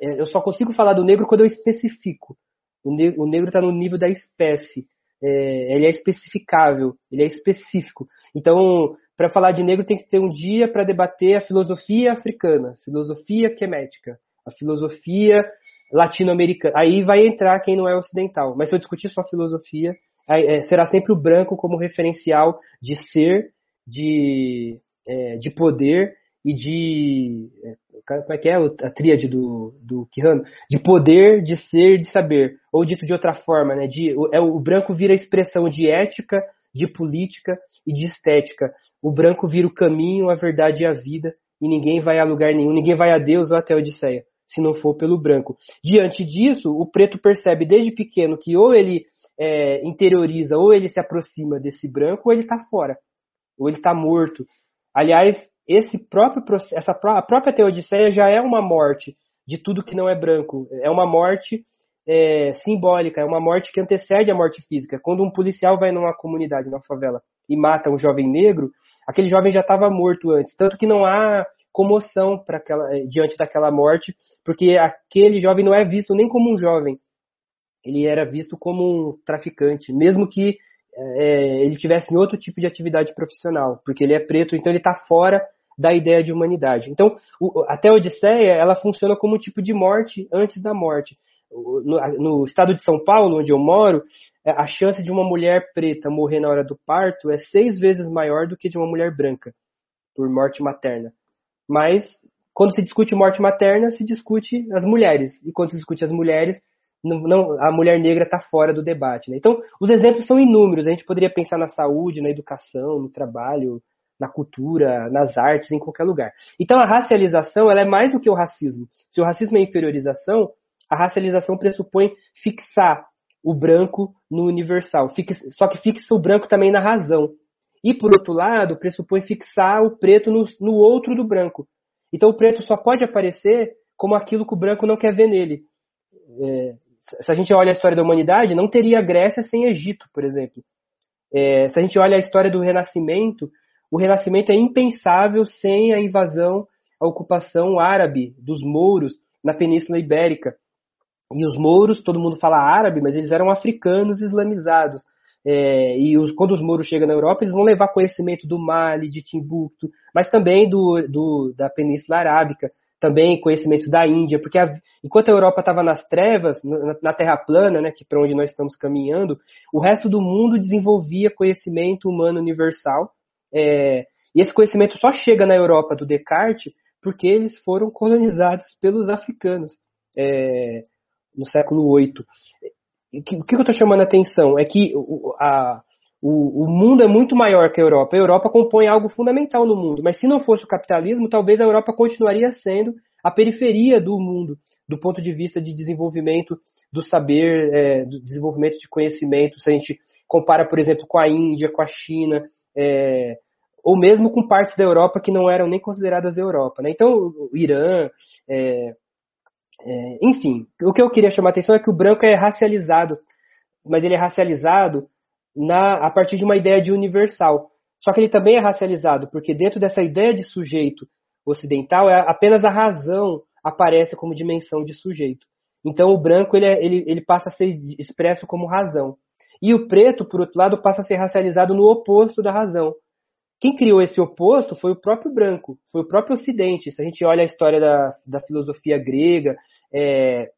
É, eu só consigo falar do negro quando eu especifico. O, negro está no nível da espécie. É, ele é especificável, ele é específico. Então, para falar de negro, tem que ter um dia para debater a filosofia africana, filosofia quemética, a filosofia latino-americana. Aí vai entrar quem não é ocidental. Mas se eu discutir só filosofia, é, será sempre o branco como referencial de ser, de, é, de poder e de. É, como é que é a tríade do, do Quirrano? De poder, de ser, de saber. Ou dito de outra forma, né? De, é, o branco vira expressão de ética, de política e de estética. O branco vira o caminho, a verdade e a vida, e ninguém vai a lugar nenhum, ninguém vai a Deus ou até a Odisseia, se não for pelo branco. Diante disso, o preto percebe desde pequeno que ou ele é, interioriza, ou ele se aproxima desse branco, ou ele está fora, ou ele está morto. Aliás, esse próprio essa a própria Teodiceia já é uma morte de tudo que não é branco. É uma morte é, simbólica, é uma morte que antecede a morte física. Quando um policial vai numa comunidade, numa favela, e mata um jovem negro, aquele jovem já estava morto antes. Tanto que não há comoção para aquela, é, diante daquela morte, porque aquele jovem não é visto nem como um jovem, ele era visto como um traficante, mesmo que é, ele tivesse outro tipo de atividade profissional, porque ele é preto, então ele está fora da ideia de humanidade. Então, o, até a Odisseia, ela funciona como um tipo de morte antes da morte. No, no, estado de São Paulo, onde eu moro, é, a chance de uma mulher preta morrer na hora do parto é seis vezes maior do que de uma mulher branca, por morte materna. Mas, quando se discute morte materna, se discute as mulheres. E quando se discute as mulheres, não, não, a mulher negra está fora do debate. Né? Então, os exemplos são inúmeros. A gente poderia pensar na saúde, na educação, no trabalho, na cultura, nas artes, em qualquer lugar. Então, a racialização ela é mais do que o racismo. Se o racismo é inferiorização, a racialização pressupõe fixar o branco no universal. Só que fixa o branco também na razão. E, por outro lado, pressupõe fixar o preto no, no outro do branco. Então, o preto só pode aparecer como aquilo que o branco não quer ver nele. É, se a gente olha a história da humanidade, não teria Grécia sem Egito, por exemplo. É, se a gente olha a história do Renascimento, o Renascimento é impensável sem a invasão, a ocupação árabe dos mouros na Península Ibérica. E os mouros, todo mundo fala árabe, mas eles eram africanos islamizados. É, e os, quando os mouros chegam na Europa, eles vão levar conhecimento do Mali, de Timbuktu, mas também do, do da Península Arábica também conhecimentos da Índia, porque a, enquanto a Europa estava nas trevas, na, na, Terra plana, né, que é para onde nós estamos caminhando, o resto do mundo desenvolvia conhecimento humano universal. É, e esse conhecimento só chega na Europa do Descartes porque eles foram colonizados pelos africanos é, no século VIII. O que, que eu estou chamando a atenção é que a, o, o, mundo é muito maior que a Europa. A Europa compõe algo fundamental no mundo, mas se não fosse o capitalismo, talvez a Europa continuaria sendo a periferia do mundo, do ponto de vista de desenvolvimento do saber, é, do desenvolvimento de conhecimento. Se a gente compara, por exemplo, com a Índia, com a China, é, ou mesmo com partes da Europa que não eram nem consideradas Europa. Né? Então, o Irã, é, é, enfim, o que eu queria chamar a atenção é que o branco é racializado, mas ele é racializado na, a partir de uma ideia de universal. Só que ele também é racializado, porque dentro dessa ideia de sujeito ocidental, é apenas a razão aparece como dimensão de sujeito. Então o branco ele, é, ele, ele passa a ser expresso como razão. E o preto, por outro lado, passa a ser racializado no oposto da razão. Quem criou esse oposto foi o próprio branco, foi o próprio Ocidente. Se a gente olha a história da, da filosofia grega, é,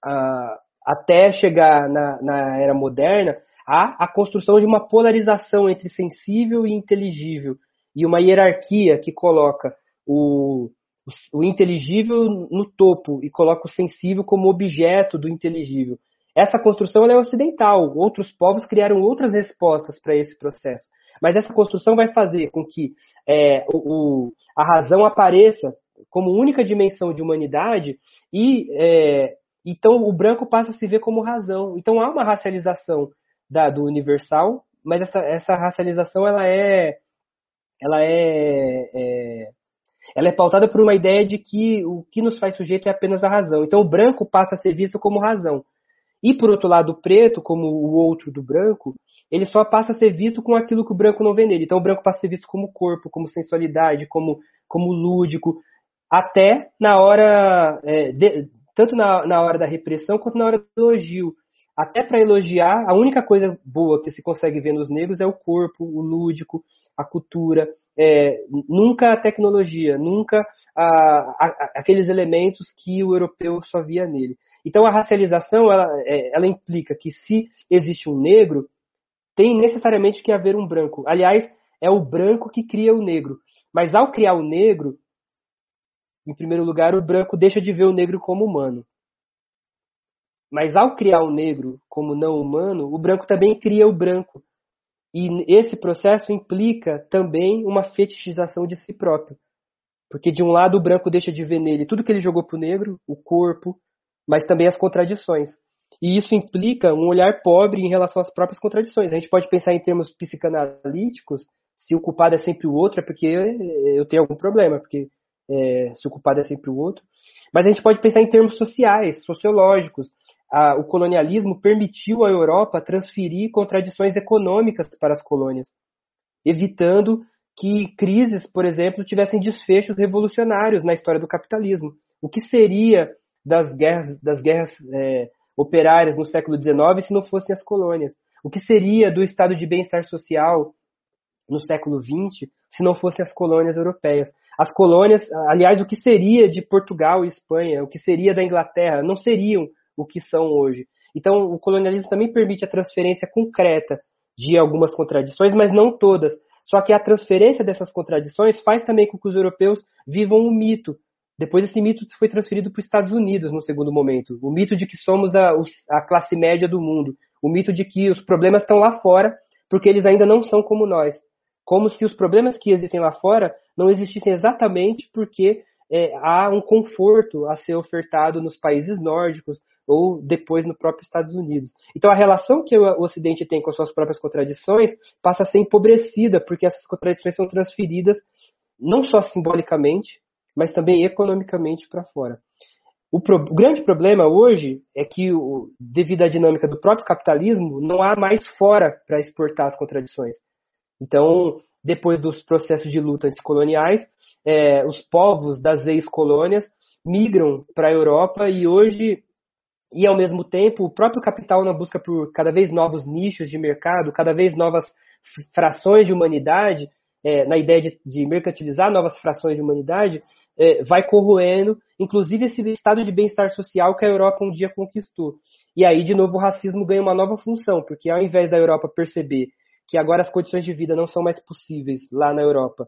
a, até chegar na, na era moderna, há a construção de uma polarização entre sensível e inteligível e uma hierarquia que coloca o, o inteligível no topo e coloca o sensível como objeto do inteligível. Essa construção é ocidental. Outros povos criaram outras respostas para esse processo. Mas essa construção vai fazer com que é, o, a razão apareça como única dimensão de humanidade e é, então o branco passa a se ver como razão. Então há uma racialização da, do universal, mas essa, essa racialização ela é ela é, é ela é pautada por uma ideia de que o que nos faz sujeito é apenas a razão. Então o branco passa a ser visto como razão. E por outro lado, o preto, como o outro do branco, ele só passa a ser visto com aquilo que o branco não vê nele. Então o branco passa a ser visto como corpo, como sensualidade, como, como lúdico, até na hora, é, de, tanto na, na hora da repressão quanto na hora do elogio. Até para elogiar, a única coisa boa que se consegue ver nos negros é o corpo, o lúdico, a cultura, é, nunca a tecnologia, nunca a, a, aqueles elementos que o europeu só via nele. Então a racialização ela, é, ela implica que se existe um negro, tem necessariamente que haver um branco. Aliás, é o branco que cria o negro. Mas ao criar o negro, em primeiro lugar, o branco deixa de ver o negro como humano. Mas ao criar o negro como não humano, o branco também cria o branco. E esse processo implica também uma fetichização de si próprio. Porque de um lado o branco deixa de ver nele tudo que ele jogou para o negro, o corpo, mas também as contradições. E isso implica um olhar pobre em relação às próprias contradições. A gente pode pensar em termos psicanalíticos, se o culpado é sempre o outro, é porque eu tenho algum problema, porque é, se o culpado é sempre o outro. Mas a gente pode pensar em termos sociais, sociológicos. A, o colonialismo permitiu à Europa transferir contradições econômicas para as colônias, evitando que crises, por exemplo, tivessem desfechos revolucionários na história do capitalismo. O que seria das guerras, das guerras é, operárias no século XIX se não fossem as colônias? O que seria do estado de bem-estar social no século XX se não fossem as colônias europeias? As colônias, aliás, o que seria de Portugal e Espanha, o que seria da Inglaterra, não seriam o que são hoje. Então, o colonialismo também permite a transferência concreta de algumas contradições, mas não todas. Só que a transferência dessas contradições faz também com que os europeus vivam um mito depois esse mito foi transferido para os Estados Unidos no segundo momento. O mito de que somos a, a classe média do mundo. O mito de que os problemas estão lá fora porque eles ainda não são como nós. Como se os problemas que existem lá fora não existissem exatamente porque é, há um conforto a ser ofertado nos países nórdicos ou depois no próprio Estados Unidos. Então a relação que o Ocidente tem com as suas próprias contradições passa a ser empobrecida porque essas contradições são transferidas não só simbolicamente, mas também economicamente para fora. O, pro, o, grande problema hoje é que, o, devido à dinâmica do próprio capitalismo, não há mais fora para exportar as contradições. Então, depois dos processos de luta anticoloniais, é, os povos das ex-colônias migram para a Europa e hoje, e ao mesmo tempo, o próprio capital na busca por cada vez novos nichos de mercado, cada vez novas frações de humanidade, é, na ideia de, de mercantilizar novas frações de humanidade, é, vai corroendo, inclusive esse estado de bem-estar social que a Europa um dia conquistou. E aí, de novo, o racismo ganha uma nova função, porque ao invés da Europa perceber que agora as condições de vida não são mais possíveis lá na Europa,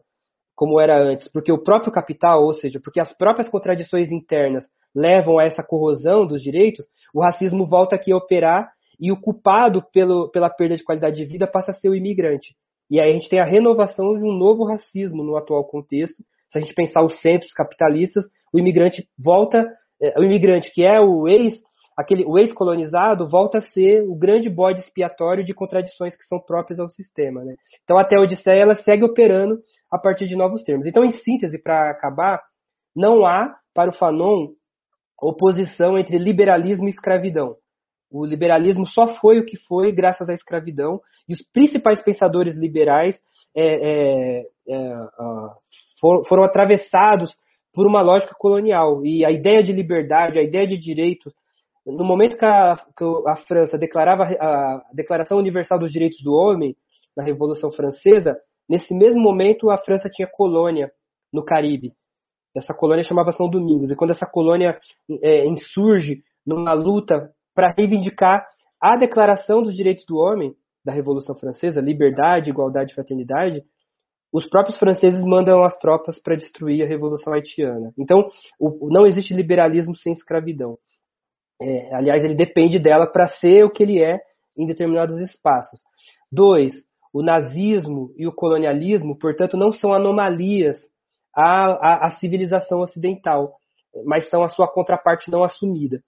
como era antes, porque o próprio capital, ou seja, porque as próprias contradições internas levam a essa corrosão dos direitos, o racismo volta aqui a operar e o culpado pelo, pela perda de qualidade de vida passa a ser o imigrante. E aí a gente tem a renovação de um novo racismo no atual contexto, se a gente pensar os centros capitalistas, o imigrante volta, é, o imigrante que é o ex, aquele, o ex-colonizado volta a ser o grande bode expiatório de contradições que são próprias ao sistema. Né? Então, até a Odisseia ela segue operando a partir de novos termos. Então, em síntese, para acabar, não há, para o Fanon, oposição entre liberalismo e escravidão. O liberalismo só foi o que foi graças à escravidão, e os principais pensadores liberais é, é, é, for, foram atravessados por uma lógica colonial. E a ideia de liberdade, a ideia de direitos, no momento que a, que a França declarava a Declaração Universal dos Direitos do Homem, na Revolução Francesa, nesse mesmo momento a França tinha colônia no Caribe. Essa colônia chamava São Domingos. E quando essa colônia é, insurge numa luta para reivindicar a Declaração dos Direitos do Homem da Revolução Francesa, liberdade, igualdade e fraternidade, os próprios franceses mandam as tropas para destruir a Revolução Haitiana. Então, o, não existe liberalismo sem escravidão. É, aliás, ele depende dela para ser o que ele é em determinados espaços. Dois, o nazismo e o colonialismo, portanto, não são anomalias à, à, à civilização ocidental, mas são a sua contraparte não assumida.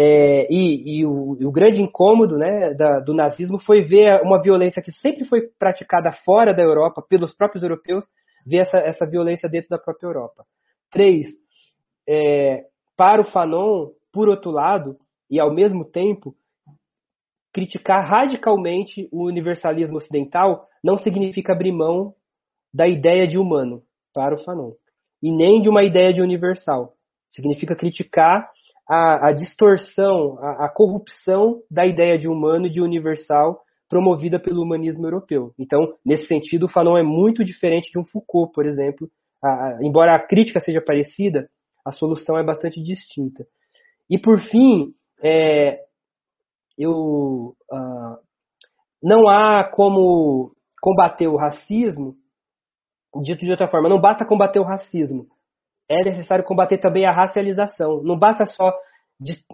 É, e, e, o, e, o, grande incômodo né, da, do nazismo foi ver uma violência que sempre foi praticada fora da Europa, pelos próprios europeus, ver essa, essa violência dentro da própria Europa. Três, é, para o Fanon, por outro lado, e ao mesmo tempo, criticar radicalmente o universalismo ocidental não significa abrir mão da ideia de humano para o Fanon, e nem de uma ideia de universal. Significa criticar a, a distorção, a, a, corrupção da ideia de humano e de universal promovida pelo humanismo europeu. Então, nesse sentido, o Fanon é muito diferente de um Foucault, por exemplo. A, embora a crítica seja parecida, a solução é bastante distinta. E, por fim, é, eu, uh, não há como combater o racismo, dito de outra forma, não basta combater o racismo, é necessário combater também a racialização. Não basta só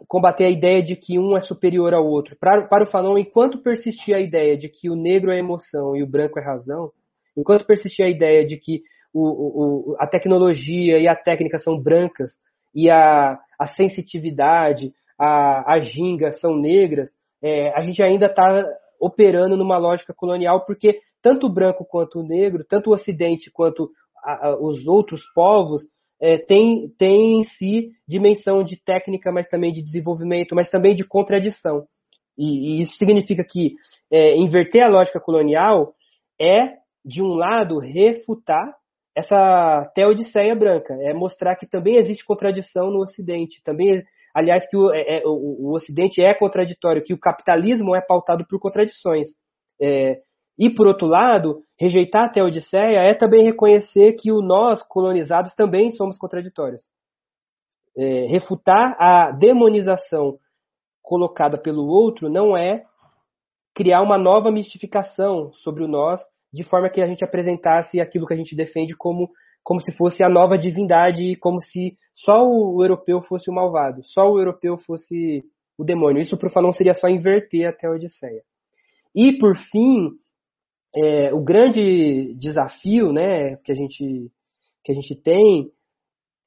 combater a ideia de que um é superior ao outro. Para, para o Fanon, enquanto persistir a ideia de que o negro é emoção e o branco é razão, enquanto persistir a ideia de que o, o, a tecnologia e a técnica são brancas e a, a sensitividade, a, a ginga são negras, é, a gente ainda está operando numa lógica colonial, porque tanto o branco quanto o negro, tanto o Ocidente quanto a, a, os outros povos, é, tem, tem em si dimensão de técnica, mas também de desenvolvimento, mas também de contradição. E, e isso significa que é, inverter a lógica colonial é, de um lado, refutar essa teodiceia branca, é mostrar que também existe contradição no Ocidente, também, aliás, que o, é, é, o, o Ocidente é contraditório, que o capitalismo é pautado por contradições. É, e, por outro lado, rejeitar a teodiceia é também reconhecer que o nós, colonizados, também somos contraditórios. É, refutar a demonização colocada pelo outro não é criar uma nova mistificação sobre o nós, de forma que a gente apresentasse aquilo que a gente defende como, como se fosse a nova divindade, como se só o europeu fosse o malvado, só o europeu fosse o demônio. Isso para o Fanon seria só inverter a teodiceia. E, por fim, é, o grande desafio né, que, a gente, que a gente tem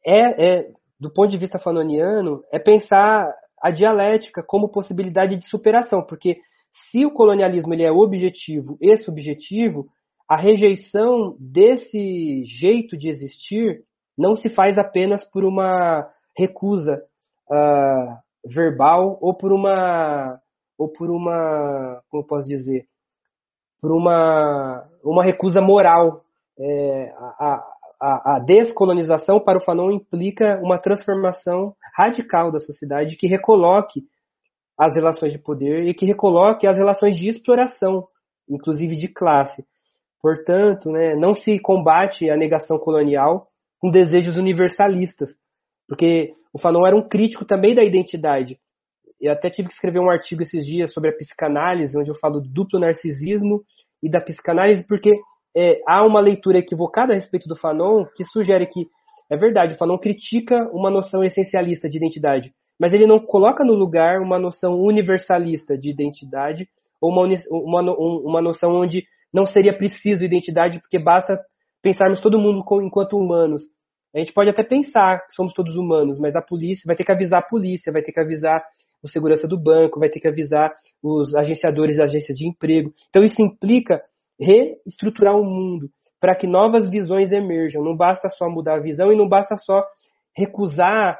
é, é, do ponto de vista fanoniano, é pensar a dialética como possibilidade de superação, porque se o colonialismo ele é objetivo e subjetivo, a rejeição desse jeito de existir não se faz apenas por uma recusa uh, verbal ou por uma ou por uma como eu posso dizer por uma, uma recusa moral. É, a, a, a, descolonização para o Fanon implica uma transformação radical da sociedade que recoloque as relações de poder e que recoloque as relações de exploração, inclusive de classe. Portanto, né, não se combate a negação colonial com desejos universalistas, porque o Fanon era um crítico também da identidade. Eu até tive que escrever um artigo esses dias sobre a psicanálise, onde eu falo do duplo narcisismo e da psicanálise, porque é, há uma leitura equivocada a respeito do Fanon que sugere que, é verdade, o Fanon critica uma noção essencialista de identidade, mas ele não coloca no lugar uma noção universalista de identidade ou uma, uma, uma noção onde não seria preciso identidade porque basta pensarmos todo mundo enquanto humanos. A gente pode até pensar que somos todos humanos, mas a polícia vai ter que avisar a polícia, vai ter que avisar o segurança do banco, vai ter que avisar os agenciadores das agências de emprego. Então isso implica reestruturar o mundo para que novas visões emerjam. Não basta só mudar a visão e não basta só recusar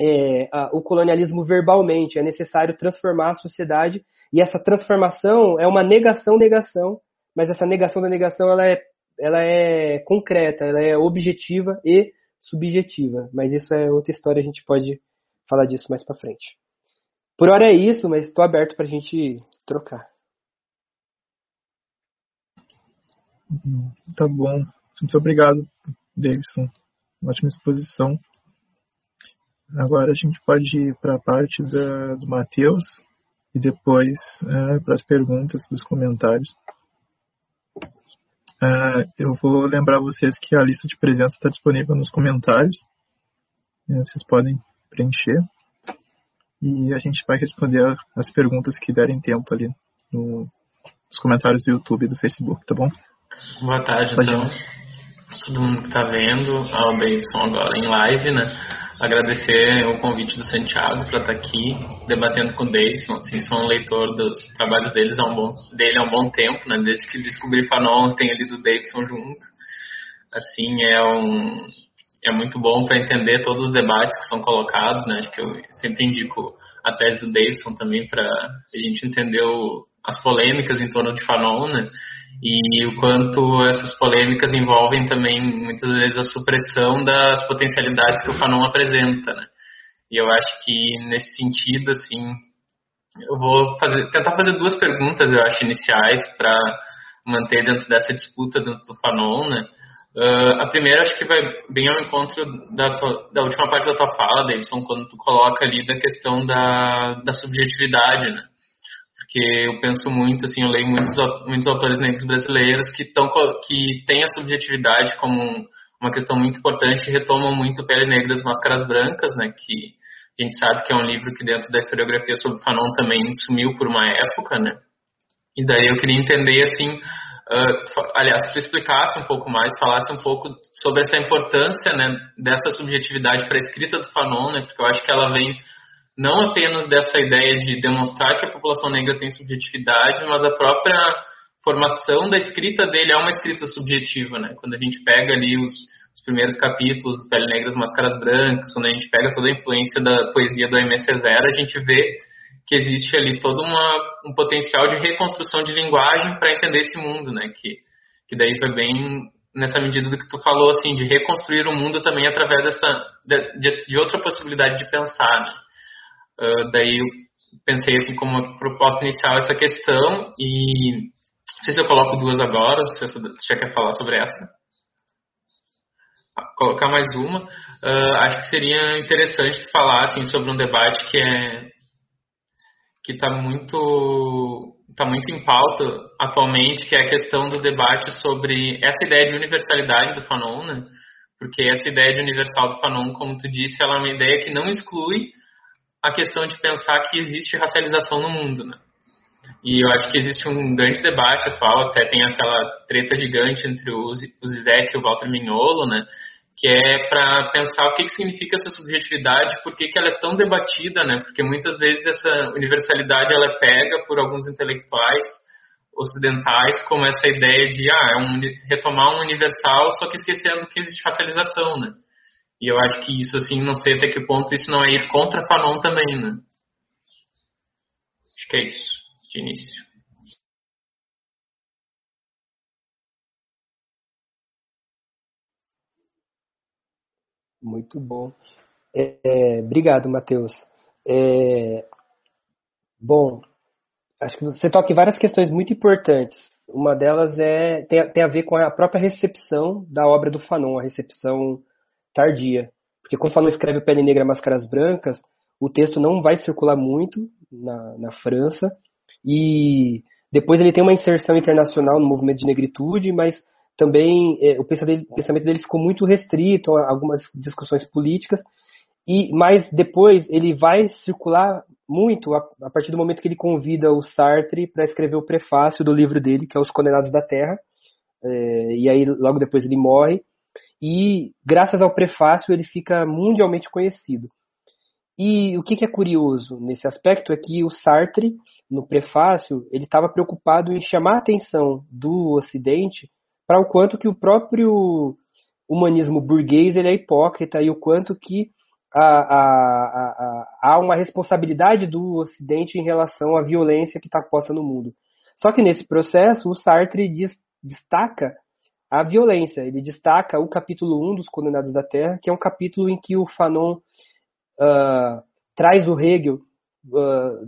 é, a, o colonialismo verbalmente. É necessário transformar a sociedade e essa transformação é uma negação-negação, mas essa negação da negação ela é, ela é concreta, ela é objetiva e subjetiva. Mas isso é outra história, a gente pode falar disso mais para frente. Por hora é isso, mas estou aberto para a gente trocar. Tá bom. Muito obrigado, Davidson. ótima exposição. Agora a gente pode ir para a parte da, do Matheus e depois é, para as perguntas dos comentários. É, eu vou lembrar vocês que a lista de presença está disponível nos comentários. É, vocês podem preencher e a gente vai responder as perguntas que derem tempo ali no, nos comentários do YouTube e do Facebook, tá bom? Boa tarde, Pode então. Todo mundo que está vendo, ao Davidson agora em live, né? Agradecer o convite do Santiago para estar tá aqui debatendo com o Davidson. Assim, sou um leitor dos trabalhos deles há um bom, dele há um bom tempo, né? Desde que descobri Fanon, tenho lido o Davidson junto. assim é um é muito bom para entender todos os debates que são colocados, né? Acho que eu sempre indico a tese do Davidson também para a gente entender o, as polêmicas em torno de Fanon, né? E o quanto essas polêmicas envolvem também muitas vezes a supressão das potencialidades que o Fanon apresenta, né? E eu acho que nesse sentido, assim, eu vou fazer, tentar fazer duas perguntas, eu acho, iniciais para manter dentro dessa disputa dentro do Fanon, né? Uh, a primeira acho que vai bem ao encontro da, tua, da última parte da tua fala, Davidson, quando tu coloca ali da questão da, da subjetividade, né? Porque eu penso muito, assim, eu leio muitos, muitos autores negros brasileiros que, tão, que têm a subjetividade como uma questão muito importante e retomam muito Pele Negra das Máscaras Brancas, né? Que a gente sabe que é um livro que dentro da historiografia sobre Fanon também sumiu por uma época, né? E daí eu queria entender, assim, uh, aliás, que tu explicasse um pouco mais, falasse um pouco sobre essa importância, né, dessa subjetividade para a escrita do Fanon, né? Porque eu acho que ela vem não apenas dessa ideia de demonstrar que a população negra tem subjetividade, mas a própria formação da escrita dele é uma escrita subjetiva, né? Quando a gente pega ali os, os primeiros capítulos do Pele Negras Máscaras Brancas, quando a gente pega toda a influência da poesia do M. César, a gente vê que existe ali todo uma, um potencial de reconstrução de linguagem para entender esse mundo, né? Que, que daí foi bem nessa medida do que tu falou, assim, de reconstruir o mundo também através dessa de, de outra possibilidade de pensar. Né? Uh, daí eu pensei assim como proposta inicial essa questão e não sei se eu coloco duas agora, se você já quer falar sobre essa. Ah, colocar mais uma. Uh, acho que seria interessante falar assim, sobre um debate que é que está muito está muito em pauta atualmente, que é a questão do debate sobre essa ideia de universalidade do Fanon, né? Porque essa ideia de universal do Fanon, como tu disse, ela é uma ideia que não exclui a questão de pensar que existe racialização no mundo, né? E eu acho que existe um grande debate atual, até tem aquela treta gigante entre o Zizek e o Walter Mignolo, né? Que é para pensar o que, que significa essa subjetividade, por que, que ela é tão debatida, né? Porque muitas vezes essa universalidade ela é pega por alguns intelectuais ocidentais como essa ideia de ah, é um, retomar um universal, só que esquecendo que existe racialização, né? E eu acho que isso, assim, não sei até que ponto isso não é ir contra Fanon também, né? Acho que é isso, de início. Muito bom. É, é, obrigado, Matheus. É, bom, acho que você toca em várias questões muito importantes. Uma delas é tem, tem a ver com a própria recepção da obra do Fanon, a recepção tardia. Porque quando Fanon escreve Pele Negra Máscaras Brancas, o texto não vai circular muito na, na França. E depois ele tem uma inserção internacional no movimento de negritude, mas também é, o pensamento, dele ficou muito restrito a algumas discussões políticas, e mas depois ele vai circular muito a, a partir do momento que ele convida o Sartre para escrever o prefácio do livro dele, que é Os Condenados da Terra, é, e aí logo depois ele morre, e graças ao prefácio ele fica mundialmente conhecido. E o que, que é curioso nesse aspecto é que o Sartre, no prefácio, ele estava preocupado em chamar a atenção do Ocidente para o quanto que o próprio humanismo burguês ele é hipócrita e o quanto que há uma responsabilidade do Ocidente em relação à violência que está posta no mundo. Só que nesse processo, o Sartre diz, destaca a violência. Ele destaca o capítulo 1 dos Condenados da Terra, que é um capítulo em que o Fanon uh, traz o Hegel uh,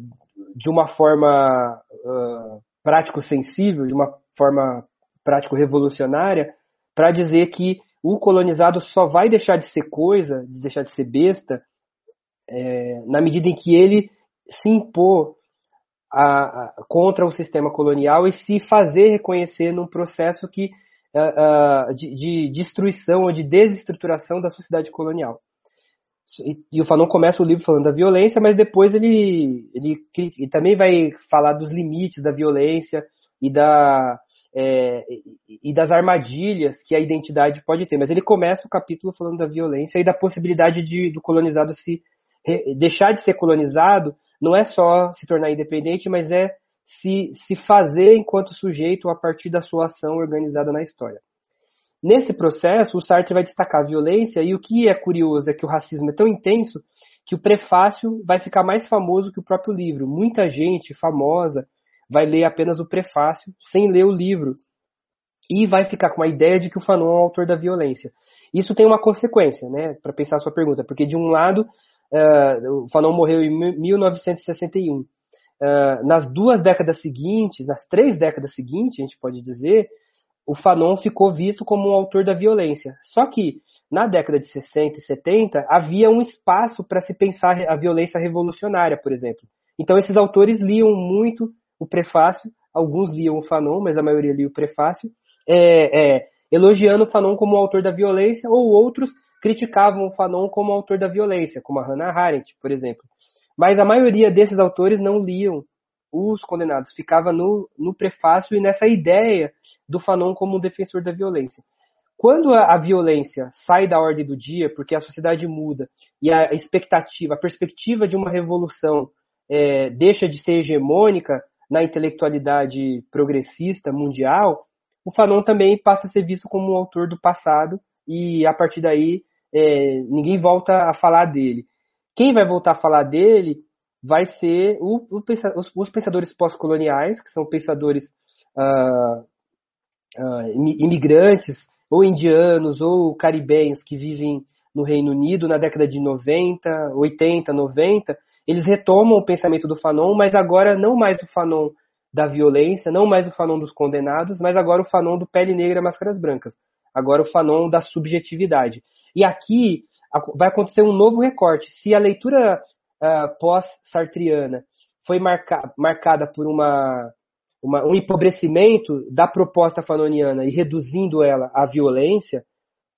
de uma forma uh, prático-sensível, de uma forma prático revolucionária para dizer que o colonizado só vai deixar de ser coisa, de deixar de ser besta, é, na medida em que ele se impor a, a, contra o sistema colonial e se fazer reconhecer num processo que, uh, uh, de, de, destruição ou de desestruturação da sociedade colonial. E, e, o Fanon começa o livro falando da violência, mas depois ele, ele, ele também vai falar dos limites da violência e da, é, e das armadilhas que a identidade pode ter. Mas ele começa o capítulo falando da violência e da possibilidade de, do colonizado se deixar de ser colonizado não é só se tornar independente, mas é se, se fazer enquanto sujeito a partir da sua ação organizada na história. Nesse processo, o Sartre vai destacar a violência, e o que é curioso é que o racismo é tão intenso que o prefácio vai ficar mais famoso que o próprio livro. Muita gente famosa vai ler apenas o prefácio, sem ler o livro, e vai ficar com a ideia de que o Fanon é o autor da violência. Isso tem uma consequência, né, para pensar a sua pergunta, porque de um lado, uh, o Fanon morreu em 1961. Uh, eh, nas duas décadas seguintes, nas três décadas seguintes, a gente pode dizer, o Fanon ficou visto como um autor da violência. Só que na década de 60 e 70 havia um espaço para se pensar a violência revolucionária, por exemplo. Então esses autores liam muito o prefácio, alguns liam o Fanon, mas a maioria lia o prefácio, é, é, elogiando o Fanon como autor da violência, ou outros criticavam o Fanon como autor da violência, como a Hannah Arendt, por exemplo. Mas a maioria desses autores não liam os condenados, ficava no, no prefácio e nessa ideia do Fanon como um defensor da violência. Quando a, a, violência sai da ordem do dia, porque a sociedade muda e a expectativa, a perspectiva de uma revolução é, deixa de ser hegemônica na intelectualidade progressista mundial, o Fanon também passa a ser visto como um autor do passado e a partir daí é, ninguém volta a falar dele. Quem vai voltar a falar dele vai ser o, o, os, os, pensadores pós-coloniais, que são pensadores uh, uh, imigrantes, ou indianos, ou caribenhos que vivem no Reino Unido na década de 90, 80, 90, eles retomam o pensamento do Fanon, mas agora não mais o Fanon da violência, não mais o Fanon dos condenados, mas agora o Fanon do pele negra máscaras brancas. Agora o Fanon da subjetividade. E aqui vai acontecer um novo recorte. Se a leitura uh, pós-sartriana foi marca, marcada por uma, uma, um empobrecimento da proposta fanoniana e reduzindo ela à violência,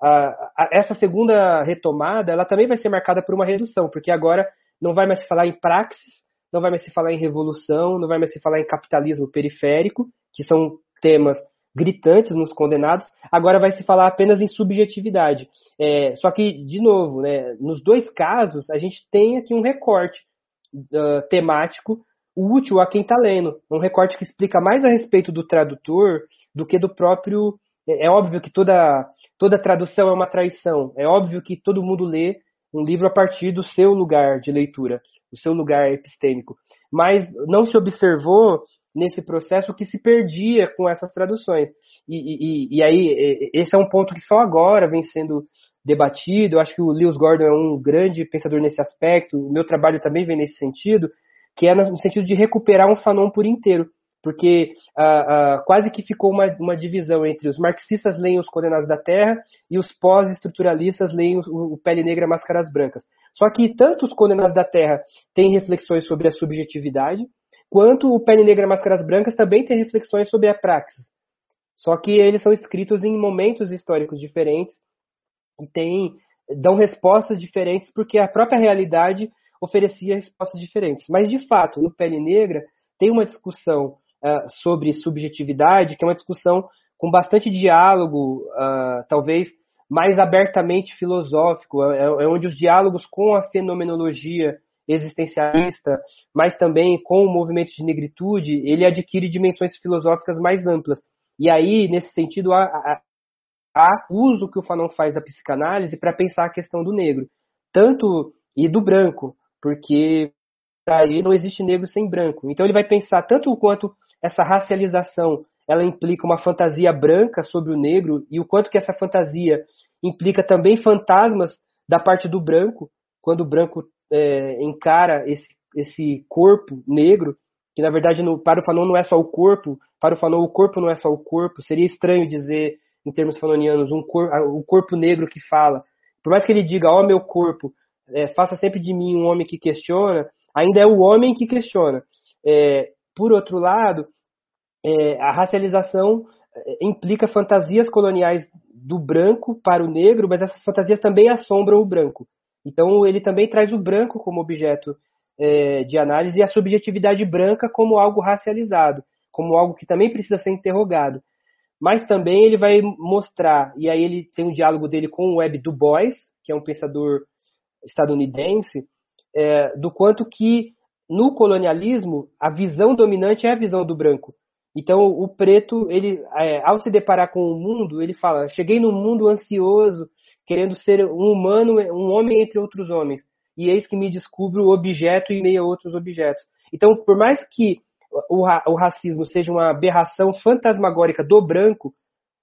uh, essa segunda retomada ela também vai ser marcada por uma redução, porque agora não vai mais se falar em praxis, não vai mais se falar em revolução, não vai mais se falar em capitalismo periférico, que são temas gritantes nos condenados, agora vai se falar apenas em subjetividade. É, só que, de novo, né, nos dois casos, a gente tem aqui um recorte uh, temático útil a quem está lendo. Um recorte que explica mais a respeito do tradutor do que do próprio. É, é óbvio que toda, toda tradução é uma traição. É óbvio que todo mundo lê um livro a partir do seu lugar de leitura, do seu lugar epistêmico. Mas não se observou nesse processo que se perdia com essas traduções. E, e, e, aí, esse é um ponto que só agora vem sendo debatido. Eu acho que o Lewis Gordon é um grande pensador nesse aspecto. O meu trabalho também vem nesse sentido, que é no sentido de recuperar um fanon por inteiro. Porque ah, ah, quase que ficou uma, uma divisão entre os marxistas leem os Condenados da Terra e os pós-estruturalistas leem o, o Pele Negra Máscaras Brancas. Só que tanto os Condenados da Terra têm reflexões sobre a subjetividade, quanto o Pele Negra Máscaras Brancas também tem reflexões sobre a praxis. Só que eles são escritos em momentos históricos diferentes e tem, dão respostas diferentes porque a própria realidade oferecia respostas diferentes. Mas, de fato, no Pele Negra tem uma discussão uh, sobre subjetividade, que é uma discussão com bastante diálogo, uh, talvez mais abertamente filosófico, é, é onde os diálogos com a fenomenologia existencialista, mas também com o movimento de negritude, ele adquire dimensões filosóficas mais amplas. E aí, nesse sentido, há, há, há uso que o Fanon faz da psicanálise para pensar a questão do negro, tanto e do branco, porque para ele não existe negro sem branco. Então ele vai pensar tanto quanto essa racialização ela implica uma fantasia branca sobre o negro e o quanto que essa fantasia implica também fantasmas da parte do branco, quando o branco é, encara esse, esse corpo negro, que na verdade no, para o Fanon não é só o corpo, para o Fanon o corpo não é só o corpo, seria estranho dizer, em termos fanonianos, um cor, o corpo negro que fala. Por mais que ele diga, ó oh, meu corpo, é, faça sempre de mim um homem que questiona, ainda é o homem que questiona. É, por outro lado, é, a racialização é, implica fantasias coloniais do branco para o negro, mas essas fantasias também assombram o branco. Então ele também traz o branco como objeto é, de análise e a subjetividade branca como algo racializado, como algo que também precisa ser interrogado. Mas também ele vai mostrar, e aí ele tem um diálogo dele com o Webb Du Bois, que é um pensador estadunidense, é, do quanto que no colonialismo a visão dominante é a visão do branco. Então, o preto, ele, é, ao se deparar com o mundo, ele fala: cheguei num mundo ansioso, querendo ser um humano, um homem entre outros homens, e eis que me descubro objeto em meio a outros objetos. Então, por mais que o, o racismo seja uma aberração fantasmagórica do branco,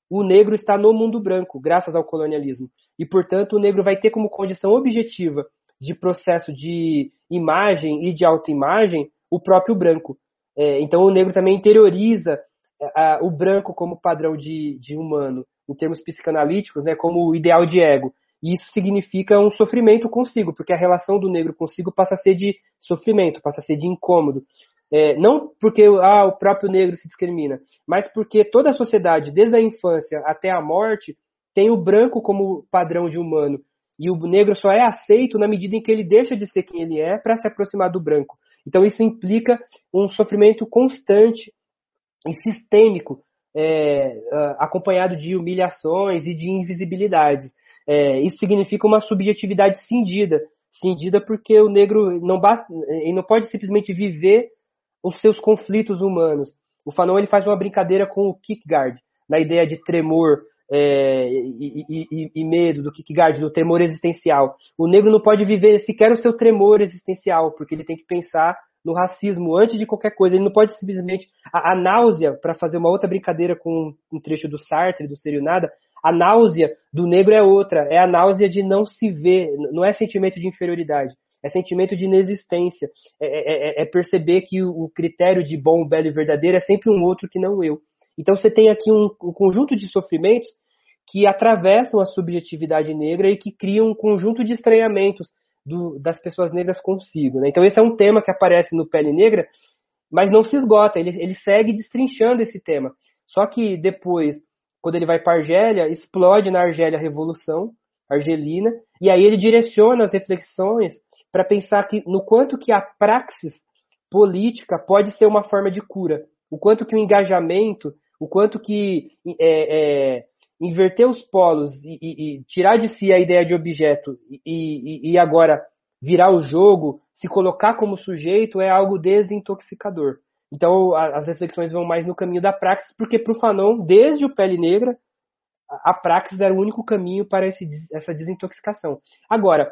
o negro está no mundo branco, graças ao colonialismo. E, portanto, o negro vai ter como condição objetiva de processo de imagem e de autoimagem o próprio branco. É, então, o negro também interioriza é, a, o branco como padrão de, de humano, em termos psicanalíticos, né, como ideal de ego. E isso significa um sofrimento consigo, porque a relação do negro consigo passa a ser de sofrimento, passa a ser de incômodo. É, não porque ah, o próprio negro se discrimina, mas porque toda a sociedade, desde a infância até a morte, tem o branco como padrão de humano. E o negro só é aceito na medida em que ele deixa de ser quem ele é para se aproximar do branco. Então isso implica um sofrimento constante e sistêmico, é, acompanhado de humilhações e de invisibilidades. É, isso significa uma subjetividade cindida, cindida porque o negro não basta, ele não pode simplesmente viver os seus conflitos humanos. O Fanon ele faz uma brincadeira com o Kierkegaard, na ideia de tremor é, e, e, e, medo do Kierkegaard, do tremor existencial. O negro não pode viver sequer o seu tremor existencial, porque ele tem que pensar no racismo antes de qualquer coisa. Ele não pode simplesmente. A, a náusea, para fazer uma outra brincadeira com um trecho do Sartre, do Serio Nada, a náusea do negro é outra. É a náusea de não se ver, não é sentimento de inferioridade é sentimento de inexistência, é, é, é, é perceber que o, critério de bom, belo e verdadeiro é sempre um outro que não eu. Então você tem aqui um, um conjunto de sofrimentos que atravessam a subjetividade negra e que criam um conjunto de estranhamentos do, das pessoas negras consigo. Né? Então esse é um tema que aparece no Pele Negra, mas não se esgota, ele, ele segue destrinchando esse tema. Só que depois, quando ele vai para Argélia, explode na Argélia a Revolução Argelina, e aí ele direciona as reflexões para pensar que no quanto que a praxis política pode ser uma forma de cura, o quanto que o engajamento, o quanto que é, é, inverter os polos e, e, e, tirar de si a ideia de objeto e, e agora virar o jogo, se colocar como sujeito é algo desintoxicador. Então as reflexões vão mais no caminho da praxis, porque para o Fanon, desde o Pele Negra, a praxis era o único caminho para esse, essa desintoxicação. Agora,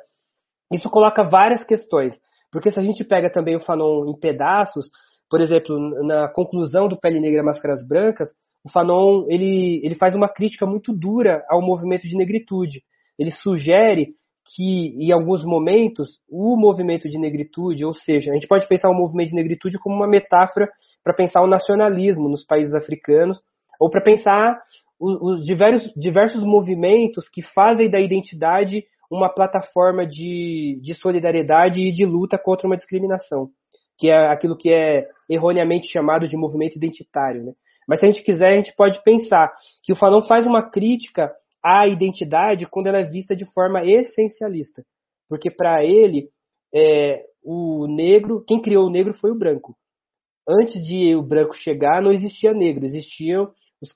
isso coloca várias questões, porque se a gente pega também o Fanon em pedaços, por exemplo, na conclusão do Pele Negra Máscaras Brancas, o Fanon ele, ele faz uma crítica muito dura ao movimento de negritude. Ele sugere que, em alguns momentos, o movimento de negritude, ou seja, a gente pode pensar o movimento de negritude como uma metáfora para pensar o nacionalismo nos países africanos, ou para pensar os, os diversos, diversos movimentos que fazem da identidade uma plataforma de, de solidariedade e de luta contra uma discriminação, que é aquilo que é erroneamente chamado de movimento identitário. Né? Mas se a gente quiser, a gente pode pensar que o Fanon faz uma crítica à identidade quando ela é vista de forma essencialista, porque para ele é, o negro, quem criou o negro foi o branco. Antes de o branco chegar, não existia negro, existiam os,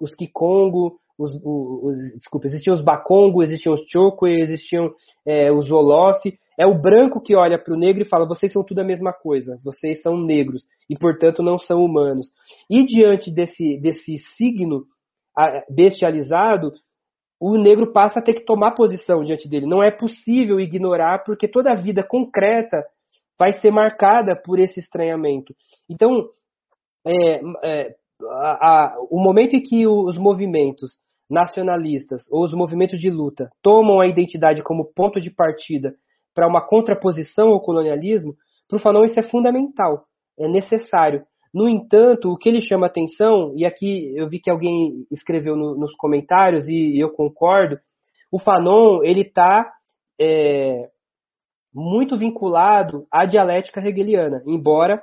os Kikongo, os, os, os, desculpa, existiam os Bakongo, existiam os Chokwe, existiam é, os Wolof. É o branco que olha para o negro e fala: vocês são tudo a mesma coisa, vocês são negros e, portanto, não são humanos. E diante desse, desse signo bestializado, o negro passa a ter que tomar posição diante dele. Não é possível ignorar, porque toda a vida concreta vai ser marcada por esse estranhamento. Então, é, é, a, a, o momento em que os movimentos nacionalistas ou os movimentos de luta tomam a identidade como ponto de partida para uma contraposição ao colonialismo, para o Fanon isso é fundamental, é necessário. No entanto, o que ele chama atenção, e aqui eu vi que alguém escreveu no, nos comentários e eu concordo, o Fanon ele está é, muito vinculado à dialética hegeliana, embora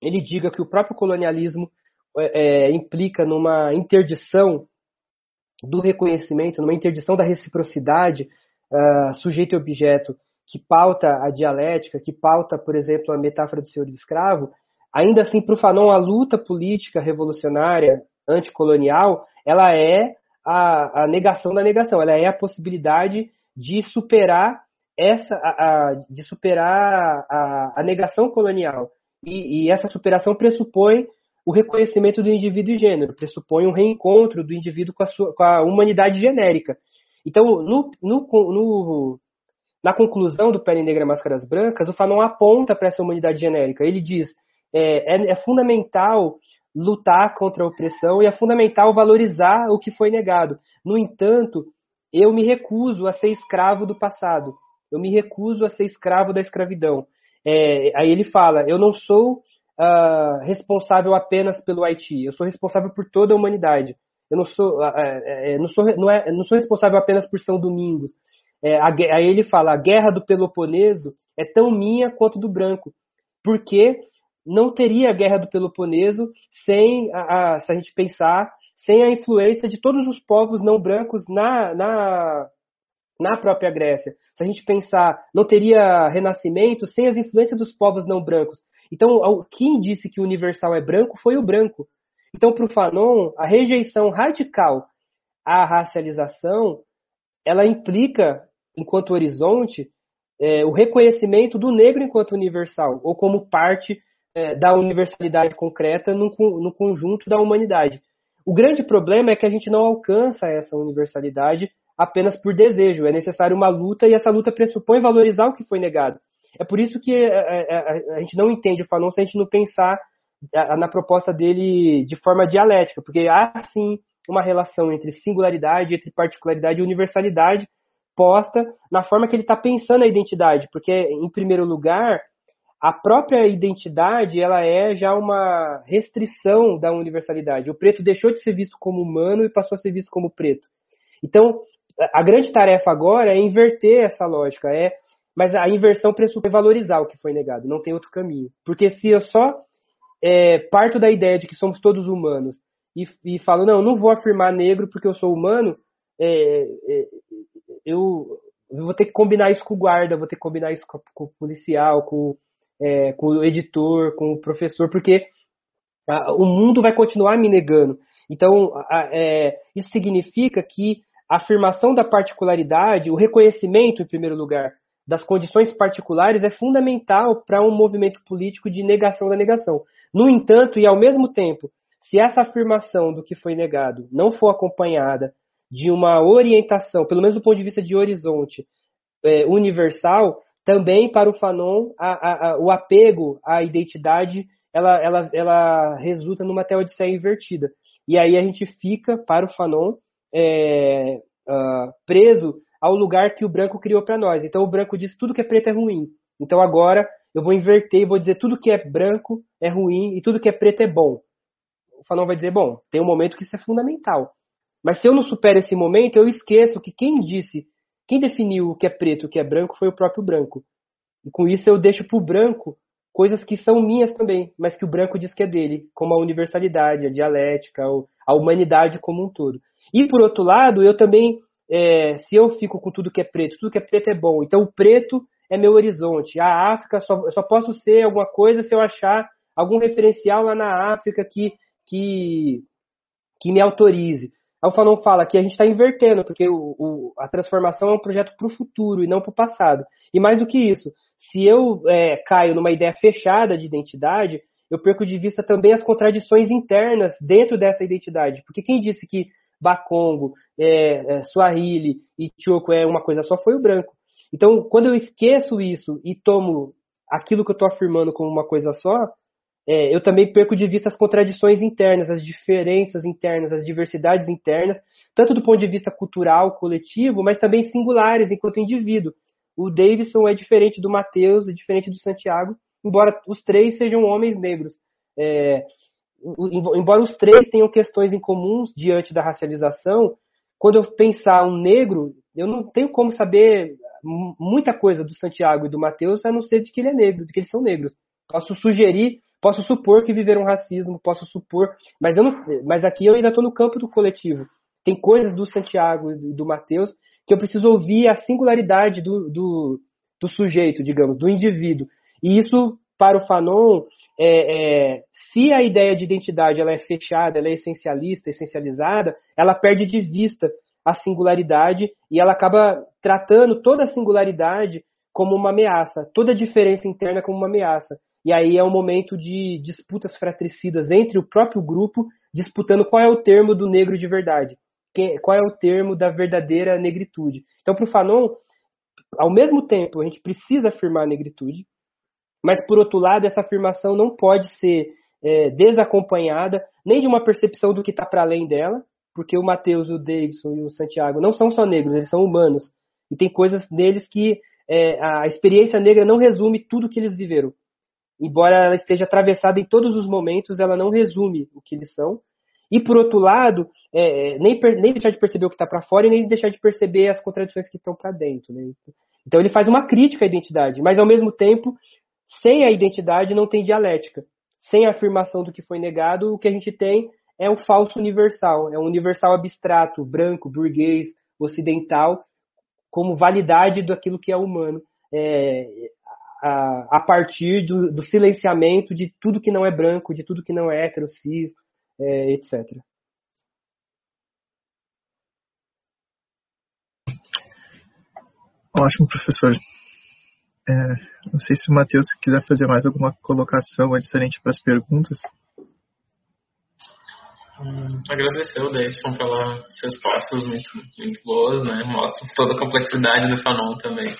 ele diga que o próprio colonialismo é, é implica numa interdição do reconhecimento, numa interdição da reciprocidade uh, sujeito e objeto que pauta a dialética, que pauta, por exemplo, a metáfora do senhor de escravo, ainda assim, para o Fanon, a luta política revolucionária anticolonial, ela é a, a, negação da negação, ela é a possibilidade de superar essa, a, a, de superar a, negação colonial. E, e, essa superação pressupõe o reconhecimento do indivíduo e gênero, pressupõe um reencontro do indivíduo com a, sua, com a humanidade genérica. Então, no, no, no, na conclusão do Pele Negra Máscaras Brancas, o Fanon aponta para essa humanidade genérica. Ele diz é, é, é fundamental lutar contra a opressão e é fundamental valorizar o que foi negado. No entanto, eu me recuso a ser escravo do passado. Eu me recuso a ser escravo da escravidão. É, aí ele fala: eu não sou uh, responsável apenas pelo Haiti, eu sou responsável por toda a humanidade. Eu não sou, uh, não sou, não é, não sou responsável apenas por São Domingos. É, a, aí ele fala: a guerra do Peloponeso é tão minha quanto do branco, porque não teria a guerra do Peloponeso sem, a, a, se a gente pensar, sem a influência de todos os povos não brancos na, na, na própria Grécia. Se a gente pensar, não teria renascimento sem as influências dos povos não brancos. Então, quem disse que o universal é branco foi o branco. Então, para o Fanon, a rejeição radical à racialização, ela implica, enquanto horizonte, é, o reconhecimento do negro enquanto universal, ou como parte é, da universalidade concreta no, no conjunto da humanidade. O grande problema é que a gente não alcança essa universalidade apenas por desejo. É necessário uma luta e essa luta pressupõe valorizar o que foi negado. É por isso que a, é, a, é, é, a gente não entende o Fanon se a gente não pensar na proposta dele de forma dialética, porque há sim uma relação entre singularidade, entre particularidade e universalidade posta na forma que ele está pensando a identidade, porque em primeiro lugar a própria identidade ela é já uma restrição da universalidade. O preto deixou de ser visto como humano e passou a ser visto como preto. Então a grande tarefa agora é inverter essa lógica, é mas a inversão pressupõe valorizar o que foi negado, não tem outro caminho. Porque se eu só é, parto da ideia de que somos todos humanos e, e falo, não, não vou afirmar negro porque eu sou humano, é, é, eu, eu, vou ter que combinar isso com o guarda, vou ter que combinar isso com, com o policial, com, é, com, o editor, com o professor, porque a, o mundo vai continuar me negando. Então, a, é, isso significa que a afirmação da particularidade, o reconhecimento, em primeiro lugar, das condições particulares é fundamental para um movimento político de negação da negação. No entanto, e ao mesmo tempo, se essa afirmação do que foi negado não for acompanhada de uma orientação, pelo menos do ponto de vista de horizonte é, universal, também para o Fanon a, a, a, o apego à identidade ela, ela, ela resulta numa teodiceia invertida. E aí a gente fica, para o Fanon, é, uh, preso ao lugar que o branco criou para nós. Então o branco diz tudo que é preto é ruim. Então agora eu vou inverter e vou dizer tudo que é branco é ruim e tudo que é preto é bom. Fanon vai dizer, bom, tem um momento que isso é fundamental. Mas se eu não supero esse momento, eu esqueço que quem disse, quem definiu o que é preto o que é branco foi o próprio branco. E com isso eu deixo para o branco coisas que são minhas também, mas que o branco diz que é dele, como a universalidade, a dialética, a humanidade como um todo. E por outro lado, eu também é, se eu fico com tudo que é preto, tudo que é preto é bom, então o preto é meu horizonte. A África só, só posso ser alguma coisa se eu achar algum referencial lá na África que, que, que me autorize. O Fanon fala que a gente está invertendo, porque o, o, a transformação é um projeto para o futuro e não para o passado. E mais do que isso, se eu é, caio numa ideia fechada de identidade, eu perco de vista também as contradições internas dentro dessa identidade. Porque quem disse que Bakongo, é, é, Swahili e Choco é uma coisa só, foi o branco. Então, quando eu esqueço isso e tomo aquilo que eu estou afirmando como uma coisa só, é, eu também perco de vista as contradições internas, as diferenças internas, as diversidades internas, tanto do ponto de vista cultural, coletivo, mas também singulares enquanto indivíduo. O Davidson é diferente do Mateus, é diferente do Santiago, embora os três sejam homens negros. É, embora os três tenham questões em comuns diante da racialização, quando eu pensar um negro, eu não tenho como saber muita coisa do Santiago e do Mateus, a não ser de que ele é negro, de que eles são negros. Posso sugerir, posso supor que viveram racismo, posso supor, mas eu não, mas aqui eu ainda estou no campo do coletivo. Tem coisas do Santiago e do Mateus que eu preciso ouvir a singularidade do, do, do sujeito, digamos, do indivíduo. E isso, para o Fanon, é, é, se a ideia de identidade ela é fechada, ela é essencialista, essencializada, ela perde de vista a singularidade e ela acaba tratando toda a singularidade como uma ameaça, toda a diferença interna como uma ameaça. E aí é um momento de disputas fratricidas entre o próprio grupo, disputando qual é o termo do negro de verdade, qual é o termo da verdadeira negritude. Então, para o Fanon, ao mesmo tempo, a gente precisa afirmar a negritude, mas, por outro lado, essa afirmação não pode ser é, desacompanhada nem de uma percepção do que está para além dela, porque o Mateus, o Davidson e o Santiago não são só negros, eles são humanos. E tem coisas neles que é, a experiência negra não resume tudo que eles viveram. Embora ela esteja atravessada em todos os momentos, ela não resume o que eles são. E, por outro lado, é, é nem, nem deixar de perceber o que está para fora e nem deixar de perceber as contradições que estão para dentro. Né? Então, ele faz uma crítica à identidade, mas, ao mesmo tempo, sem a identidade não tem dialética. Sem a afirmação do que foi negado, o que a gente tem é um falso universal, é um universal abstrato, branco, burguês, ocidental, como validade daquilo que é humano, é, a, a, partir do, do, silenciamento de tudo que não é branco, de tudo que não é hétero, cis, é, etc. Ótimo, professor. É, não sei se o Matheus quiser fazer mais alguma colocação adicionante para as perguntas. Hum, agradecer o Davidson pelas respostas muito, muito boas, né? Mostra toda a complexidade do Fanon também.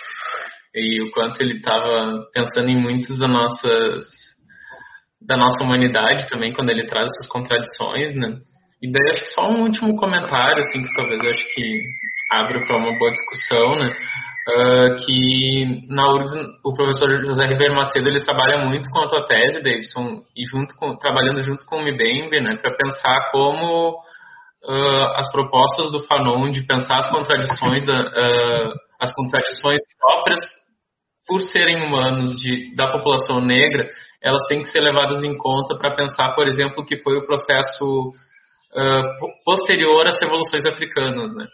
E o quanto ele estava pensando em muitas das nossas da nossa humanidade também quando ele traz essas contradições, né? E daí acho que só um último comentário, assim, que talvez eu acho que abre para uma boa discussão, né? Uh, que na URGS o professor José Ribeiro Macedo ele trabalha muito com a tua tese, Davidson, e junto com, trabalhando junto com o Mibembe, né, para pensar como uh, as propostas do Fanon de pensar as contradições da, uh, as contradições próprias por serem humanos de, da população negra, elas têm que ser levadas em conta para pensar, por exemplo, que foi o processo posterior às revoluções africanas, né?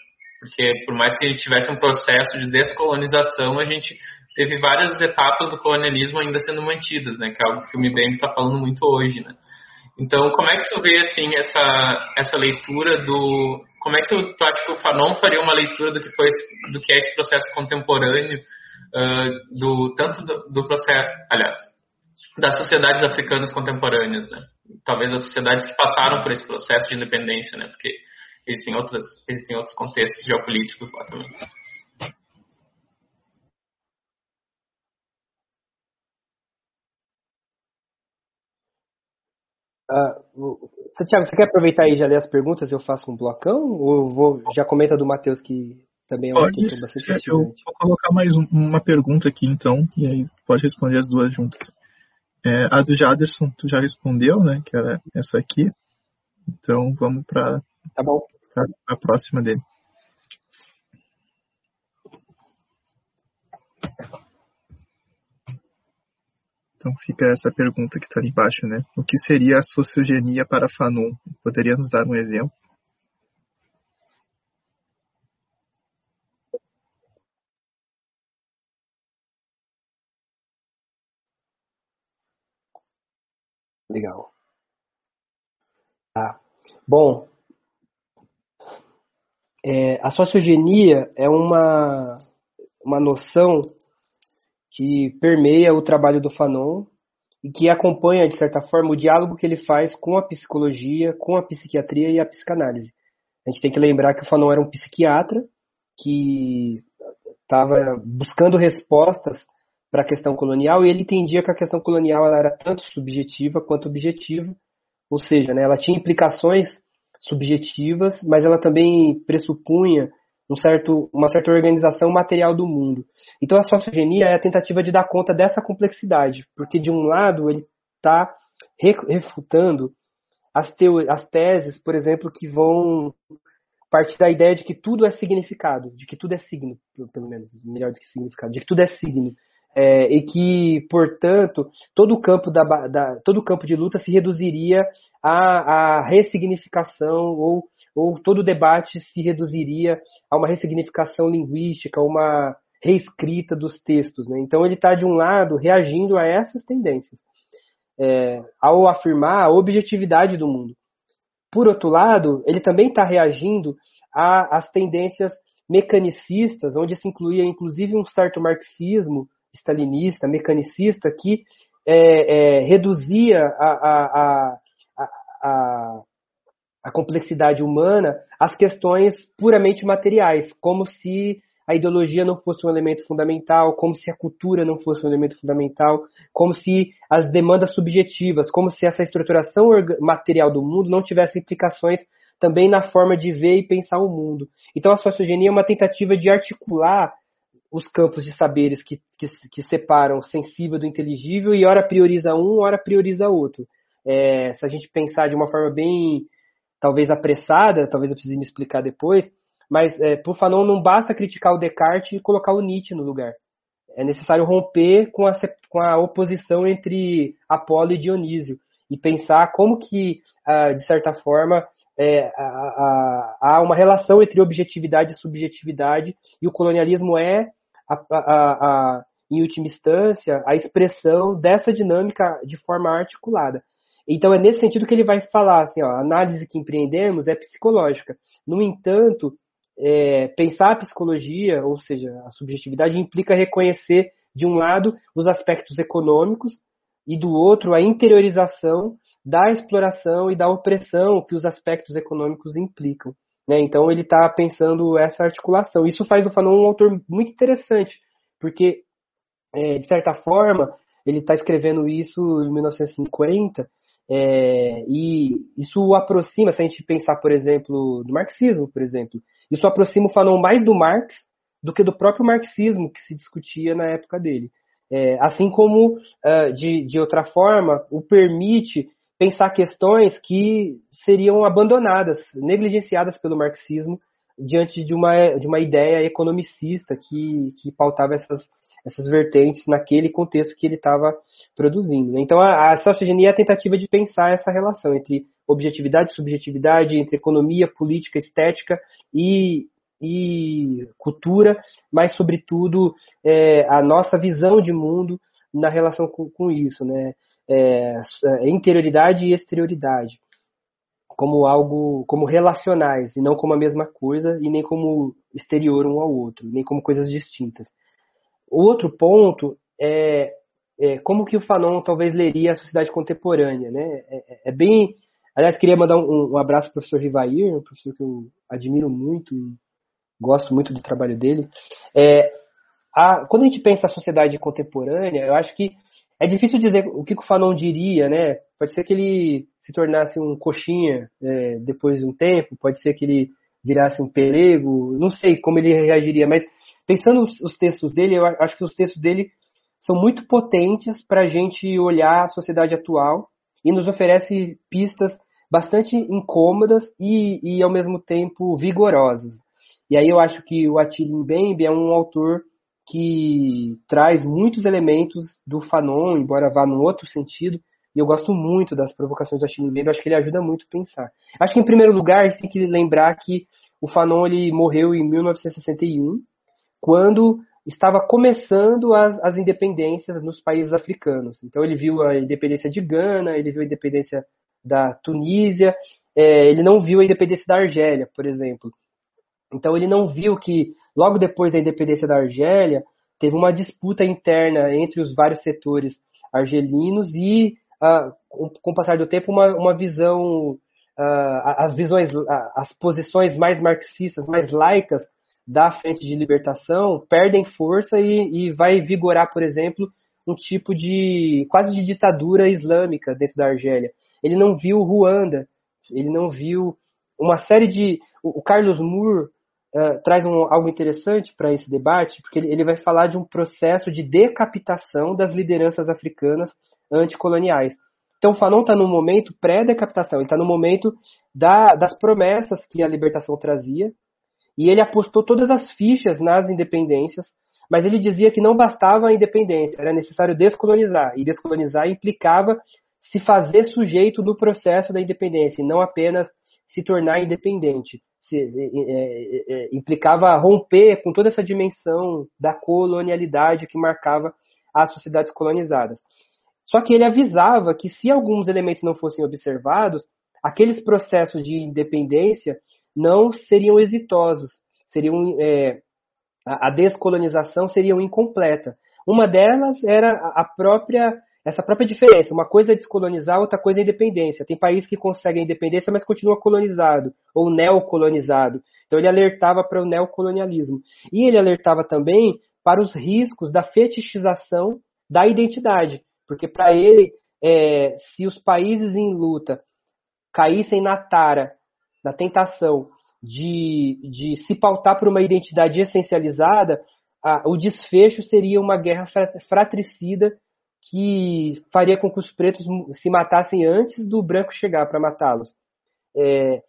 porque por mais que a gente tivesse um processo de descolonização, a gente teve várias etapas do colonialismo ainda sendo mantidas, né? Que é algo que o MIBEM está falando muito hoje, né? Então, como é que tu vê assim essa essa leitura do como é que tu, tu acha que o Fanon faria uma leitura do que foi do que é esse processo contemporâneo do tanto do, do processo, aliás, das sociedades africanas contemporâneas, né? Talvez as sociedades que passaram por esse processo de independência, né? Porque existem, outras, existem outros contextos geopolíticos lá também. Uh, Santiago, você quer aproveitar e já ler as perguntas eu faço um blocão? Ou vou, já comenta do Matheus que também é uma pode, questão bastante Eu vou colocar mais um, uma pergunta aqui então, e aí pode responder as duas juntas. É, a do Jaderson, tu já respondeu, né? Que era essa aqui. Então vamos para tá bom. a próxima dele. Então fica essa pergunta que está ali embaixo, né? O que seria a sociogenia para Fanon? Poderia nos dar um exemplo? Legal. Ah, bom, é, a sociogenia é uma, uma noção que permeia o trabalho do Fanon e que acompanha, de certa forma, o diálogo que ele faz com a psicologia, com a psiquiatria e a psicanálise. A gente tem que lembrar que o Fanon era um psiquiatra que estava buscando respostas para a questão colonial e ele entendia que a questão colonial era tanto subjetiva quanto objetiva, ou seja, né, ela tinha implicações subjetivas, mas ela também pressupunha um certo, uma certa organização material do mundo. Então a sociogenia é a tentativa de dar conta dessa complexidade, porque de um lado ele está refutando as, as teses, por exemplo, que vão partir da ideia de que tudo é significado, de que tudo é signo, pelo menos, melhor do que significado, de que tudo é signo. É, e que, portanto, todo o campo, da, da, todo o campo de luta se reduziria à, à ressignificação ou ou todo o debate se reduziria a uma ressignificação linguística, uma reescrita dos textos. Né? Então ele está, de um lado, reagindo a essas tendências, é, ao afirmar a objetividade do mundo. Por outro lado, ele também está reagindo às tendências mecanicistas, onde se incluía inclusive um certo marxismo stalinista, mecanicista, que é, é, reduzia a, a, a, a, complexidade humana às questões puramente materiais, como se a ideologia não fosse um elemento fundamental, como se a cultura não fosse um elemento fundamental, como se as demandas subjetivas, como se essa estruturação material do mundo não tivesse implicações também na forma de ver e pensar o mundo. Então a sociogenia é uma tentativa de articular os campos de saberes que, que, que separam o sensível do inteligível e ora prioriza um, ora prioriza outro. É, se a gente pensar de uma forma bem, talvez apressada, talvez eu precise me explicar depois, mas é, por Fanon não basta criticar o Descartes e colocar o Nietzsche no lugar. É necessário romper com a, com a oposição entre Apolo e Dionísio e pensar como que, ah, de certa forma, é, há uma relação entre objetividade e subjetividade e o colonialismo é, a, a, a, em última instância, a expressão dessa dinâmica de forma articulada. Então é nesse sentido que ele vai falar assim, ó, a análise que empreendemos é psicológica. No entanto, é, pensar a psicologia, ou seja, a subjetividade, implica reconhecer, de um lado, os aspectos econômicos e do outro, a interiorização da exploração e da opressão que os aspectos econômicos implicam. Né? Então, ele está pensando essa articulação. Isso faz o Fanon um autor muito interessante, porque, é, de certa forma, ele está escrevendo isso em 1950 é, e isso o aproxima, se a gente pensar, por exemplo, do marxismo, por exemplo, isso aproxima o Fanon mais do Marx do que do próprio marxismo que se discutia na época dele. É, assim como, uh, de, de outra forma, o permite pensar questões que seriam abandonadas, negligenciadas pelo marxismo diante de uma, de uma ideia economicista que, que pautava essas, essas vertentes naquele contexto que ele estava produzindo. Né? Então, a, a sociogenia é a tentativa de pensar essa relação entre objetividade e subjetividade, entre economia, política, estética e, e cultura, mas, sobretudo, é, a nossa visão de mundo na relação com, com isso, né? É, é interioridade e exterioridade como algo, como relacionais, e não como a mesma coisa, e nem como exterior um ao outro, nem como coisas distintas. O outro ponto é, é como que o Fanon talvez leria a sociedade contemporânea, né? É, é, é bem Aliás, queria mandar um, um abraço para o professor Rivair, um professor que eu admiro muito gosto muito do trabalho dele. É, a, quando a gente pensa a sociedade contemporânea, eu acho que é difícil dizer o que o Fanon diria, né? Pode ser que ele se tornasse um coxinha é, depois de um tempo, pode ser que ele virasse um pelego, não sei como ele reagiria, mas pensando os, os textos dele, eu acho que os textos dele são muito potentes para a gente olhar a sociedade atual e nos oferece pistas bastante incômodas e, e ao mesmo tempo vigorosas. E aí eu acho que o Attila Mbembe é um autor que traz muitos elementos do Fanon, embora vá num outro sentido, e eu gosto muito das provocações do Attila Mbembe, acho que ele ajuda muito a pensar. Acho que em primeiro lugar a gente tem que lembrar que o Fanon ele morreu em 1961, quando estava começando as, as independências nos países africanos. Então ele viu a independência de Gana, ele viu a independência da Tunísia, é, ele não viu a independência da Argélia, por exemplo. Então ele não viu que logo depois da independência da Argélia teve uma disputa interna entre os vários setores argelinos e uh, com, o passar do tempo uma, uma visão uh, as visões as posições mais marxistas mais laicas da frente de libertação perdem força e, e vai vigorar, por exemplo, um tipo de quase de ditadura islâmica dentro da Argélia. Ele não viu Ruanda, ele não viu uma série de. O Carlos Moore uh, traz um, algo interessante para esse debate, porque ele, ele vai falar de um processo de decapitação das lideranças africanas anticoloniais. Então, Fanon está no momento pré-decapitação, ele está no momento da, das promessas que a libertação trazia, e ele apostou todas as fichas nas independências, mas ele dizia que não bastava a independência, era necessário descolonizar, e descolonizar implicava se fazer sujeito do processo da independência, e não apenas se tornar independente. Se, é, é, é, implicava romper com toda essa dimensão da colonialidade que marcava as sociedades colonizadas. Só que ele avisava que se alguns elementos não fossem observados, aqueles processos de independência não seriam exitosos, seriam é, a descolonização seria incompleta. Uma delas era a própria essa própria diferença. Uma coisa é descolonizar, outra coisa é independência. Tem país que consegue a independência, mas continua colonizado ou neocolonizado. Então ele alertava para o neocolonialismo. E ele alertava também para os riscos da fetichização da identidade. Porque para ele, é, se os países em luta caíssem na tara, na tentação de, de se pautar por uma identidade essencializada, a, o desfecho seria uma guerra fratricida que faria com que os pretos se matassem antes do branco chegar para matá-los. É,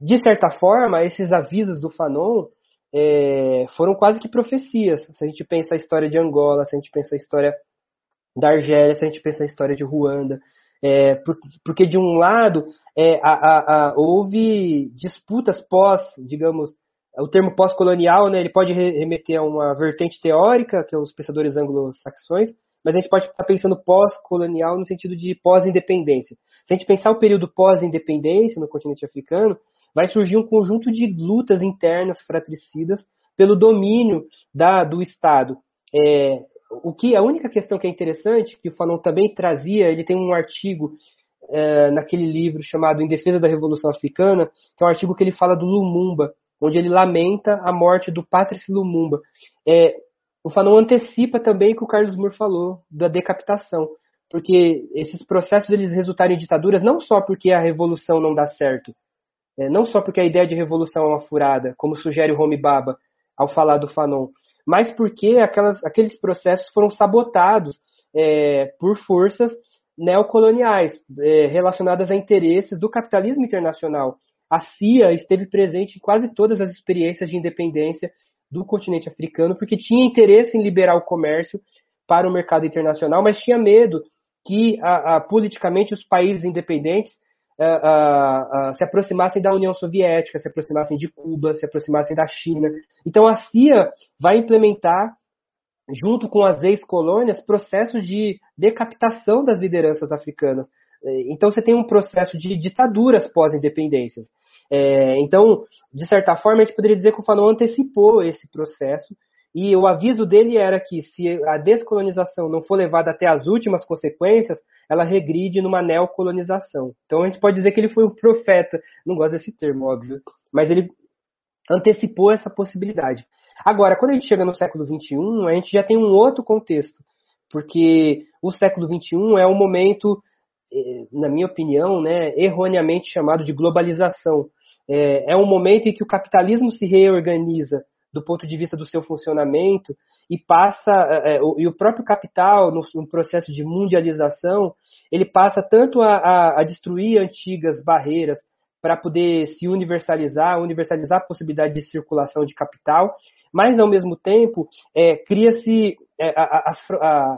de certa forma, esses avisos do Fanon é, foram quase que profecias. Se a gente pensa a história de Angola, se a gente pensa a história da Argélia, se a gente pensa a história de Ruanda, é, porque de um lado é, a, a, a, houve disputas pós, digamos, o termo pós-colonial, né, ele pode remeter a uma vertente teórica, que é os pensadores anglo-saxões, mas a gente pode estar pensando pós-colonial no sentido de pós-independência. Se a gente pensar o período pós-independência no continente africano, vai surgir um conjunto de lutas internas fratricidas pelo domínio da, do Estado. É, o que a única questão que é interessante, que o Fanon também trazia, ele tem um artigo é, naquele livro chamado Em Defesa da Revolução Africana, que é um artigo que ele fala do Lumumba, onde ele lamenta a morte do Patrice Lumumba. É, o Fanon antecipa também o que o Carlos Moore falou da decapitação, porque esses processos eles resultaram em ditaduras não só porque a revolução não dá certo, é, não só porque a ideia de revolução é uma furada, como sugere o Homi Baba ao falar do Fanon, mas porque aquelas, aqueles processos foram sabotados é, por forças neocoloniais é, relacionadas a interesses do capitalismo internacional. A CIA esteve presente em quase todas as experiências de independência do continente africano, porque tinha interesse em liberar o comércio para o mercado internacional, mas tinha medo que a, a, politicamente os países independentes a, se aproximassem da União Soviética, se aproximassem de Cuba, se aproximassem da China. Então a CIA vai implementar, junto com as ex-colônias, processos de decapitação das lideranças africanas. Então você tem um processo de ditaduras pós-independências. É, então, de certa forma, a gente poderia dizer que o Fanon antecipou esse processo e o aviso dele era que se a descolonização não for levada até as últimas consequências, ela regride numa neocolonização. Então a gente pode dizer que ele foi o profeta, não gosto desse termo, óbvio, mas ele antecipou essa possibilidade. Agora, quando a gente chega no século XXI, a gente já tem um outro contexto, porque o século XXI é um momento, eh, na minha opinião, né, erroneamente chamado de globalização, é, é um momento em que o capitalismo se reorganiza do ponto de vista do seu funcionamento e passa é, é e o próprio capital no, no, processo de mundialização ele passa tanto a, a, a destruir antigas barreiras para poder se universalizar, universalizar a possibilidade de circulação de capital, mas ao mesmo tempo é, cria-se é, as,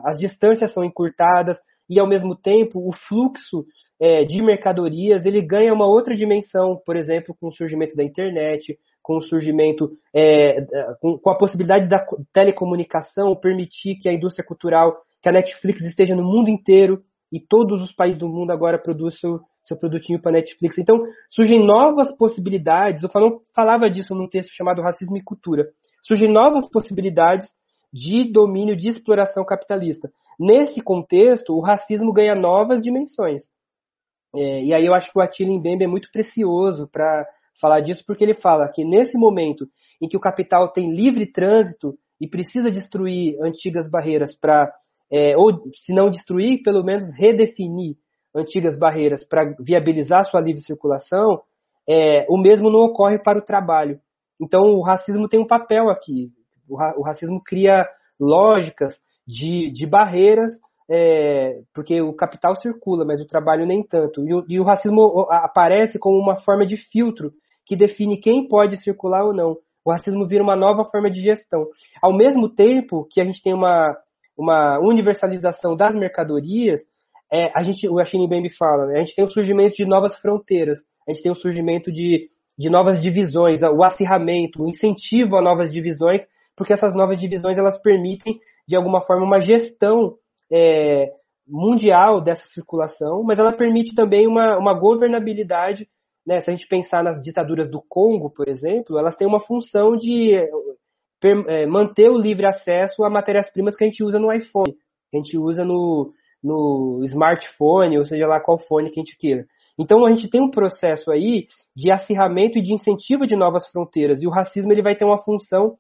as distâncias são encurtadas e ao mesmo tempo o fluxo é, de mercadorias, ele ganha uma outra dimensão, por exemplo, com o surgimento da internet, com o surgimento, é, com, com, a possibilidade da telecomunicação permitir que a indústria cultural, que a Netflix esteja no mundo inteiro e todos os países do mundo agora produzem seu, seu produtinho para Netflix. Então, surgem novas possibilidades. O Fanon falava disso num texto chamado Racismo e Cultura. Surgem novas possibilidades de domínio, de exploração capitalista. Nesse contexto, o racismo ganha novas dimensões. É, e aí eu acho que o Attila Mbembe é muito precioso para falar disso, porque ele fala que nesse momento em que o capital tem livre trânsito e precisa destruir antigas barreiras para, é, ou se não destruir, pelo menos redefinir antigas barreiras para viabilizar sua livre circulação, é, o mesmo não ocorre para o trabalho. Então o racismo tem um papel aqui. O, ra o racismo cria lógicas de, de barreiras é, porque o capital circula, mas o trabalho nem tanto. E o, e o, racismo aparece como uma forma de filtro que define quem pode circular ou não. O racismo vira uma nova forma de gestão. Ao mesmo tempo que a gente tem uma, uma universalização das mercadorias, é, a gente, o Achille Bembe fala, né, a gente tem o surgimento de novas fronteiras, a gente tem o surgimento de, de novas divisões, o acirramento, o incentivo a novas divisões, porque essas novas divisões elas permitem, de alguma forma, uma gestão é, mundial dessa circulação, mas ela permite também uma, uma governabilidade. Né? Se a gente pensar nas ditaduras do Congo, por exemplo, elas têm uma função de é, manter o livre acesso a matérias-primas que a gente usa no iPhone, que a gente usa no, no smartphone, ou seja lá qual fone que a gente queira. Então a gente tem um processo aí de acirramento e de incentivo de novas fronteiras, e o racismo ele vai ter uma função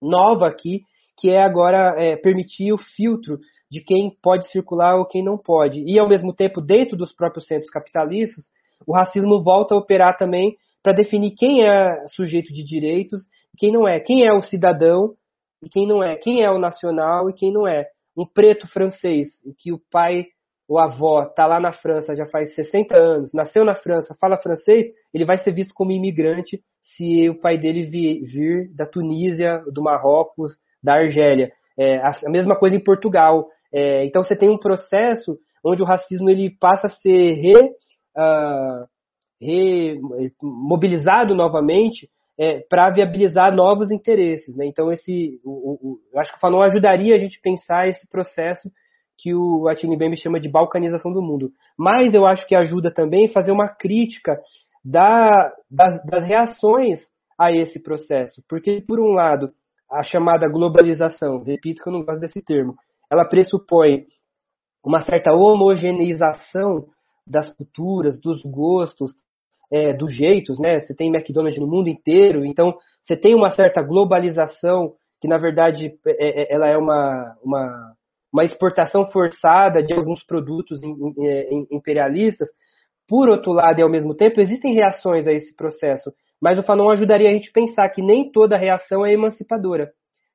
nova aqui, que é agora é, permitir o filtro de quem pode circular ou quem não pode. E ao mesmo tempo, dentro dos próprios centros capitalistas, o racismo volta a operar também para definir quem é sujeito de direitos e quem não é, quem é o cidadão e quem não é, quem é o nacional e quem não é. Um preto francês, que o pai ou avó está lá na França já faz 60 anos, nasceu na França, fala francês, ele vai ser visto como imigrante se o pai dele vir, vir da Tunísia, do Marrocos, da Argélia. É, a mesma coisa em Portugal. É, então você tem um processo onde o racismo ele passa a ser re, uh, re mobilizado novamente é, para viabilizar novos interesses. Né? Então esse, o, o, eu acho que o Fanon ajudaria a gente pensar esse processo que o Attila Mbembe chama de balcanização do mundo. Mas eu acho que ajuda também fazer uma crítica da, das, das reações a esse processo. Porque, por um lado, a chamada globalização, repito que eu não gosto desse termo, ela pressupõe uma certa homogeneização das culturas, dos gostos, é, dos jeitos, né? Você tem McDonald's no mundo inteiro, então você tem uma certa globalização que na verdade é, é ela é uma, uma uma exportação forçada de alguns produtos é, imperialistas. Por outro lado, e ao mesmo tempo, existem reações a esse processo, mas o Fanon ajudaria a gente a pensar que nem toda reação é emancipadora.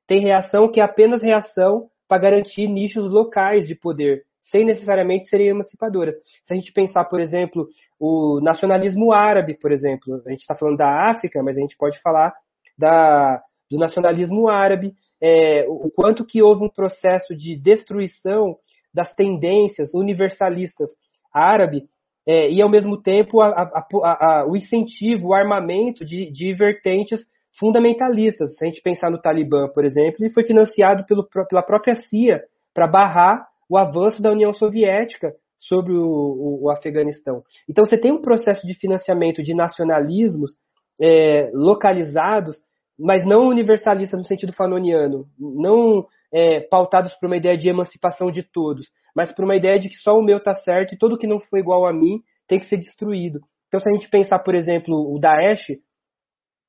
Tem reação que é apenas reação para garantir nichos locais de poder, sem necessariamente serem emancipadoras. Se a gente pensar, por exemplo, o nacionalismo árabe, por exemplo, a gente está falando da África, mas a gente pode falar da, do nacionalismo árabe, é, o quanto que houve um processo de destruição das tendências universalistas árabe é, e, ao mesmo tempo, a, a, a, o incentivo, o armamento de, de, vertentes fundamentalistas. Se a gente pensar no Talibã, por exemplo, ele foi financiado pelo, pela própria CIA para barrar o avanço da União Soviética sobre o, o, o, Afeganistão. Então, você tem um processo de financiamento de nacionalismos é, localizados mas não universalistas no sentido fanoniano, não é, pautados por uma ideia de emancipação de todos, mas por uma ideia de que só o meu está certo e todo que não foi igual a mim tem que ser destruído. Então, se a gente pensar, por exemplo, o Daesh,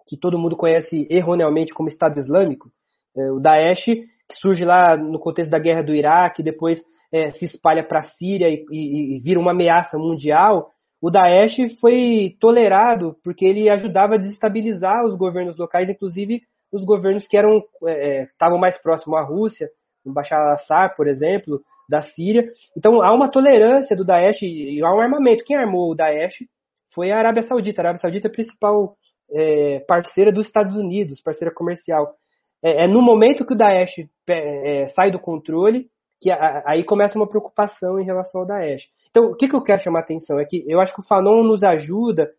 que todo mundo conhece erroneamente como Estado Islâmico, é, o Daesh, que surge lá no contexto da guerra do Iraque, depois é, se espalha para a Síria e, e, e vira uma ameaça mundial, o Daesh foi tolerado porque ele ajudava a desestabilizar os governos locais, inclusive os governos que eram é, é estavam mais próximos à Rússia, o Bashar al-Assad, por exemplo, da Síria. Então há uma tolerância do Daesh e há um armamento. Quem armou o Daesh foi a Arábia Saudita. A Arábia Saudita é a principal é, parceira dos Estados Unidos, parceira comercial. É, é no momento que o Daesh é, sai do controle que a, aí começa uma preocupação em relação ao Daesh. Então, o que, que eu quero chamar a atenção é que eu acho que o Fanon nos ajuda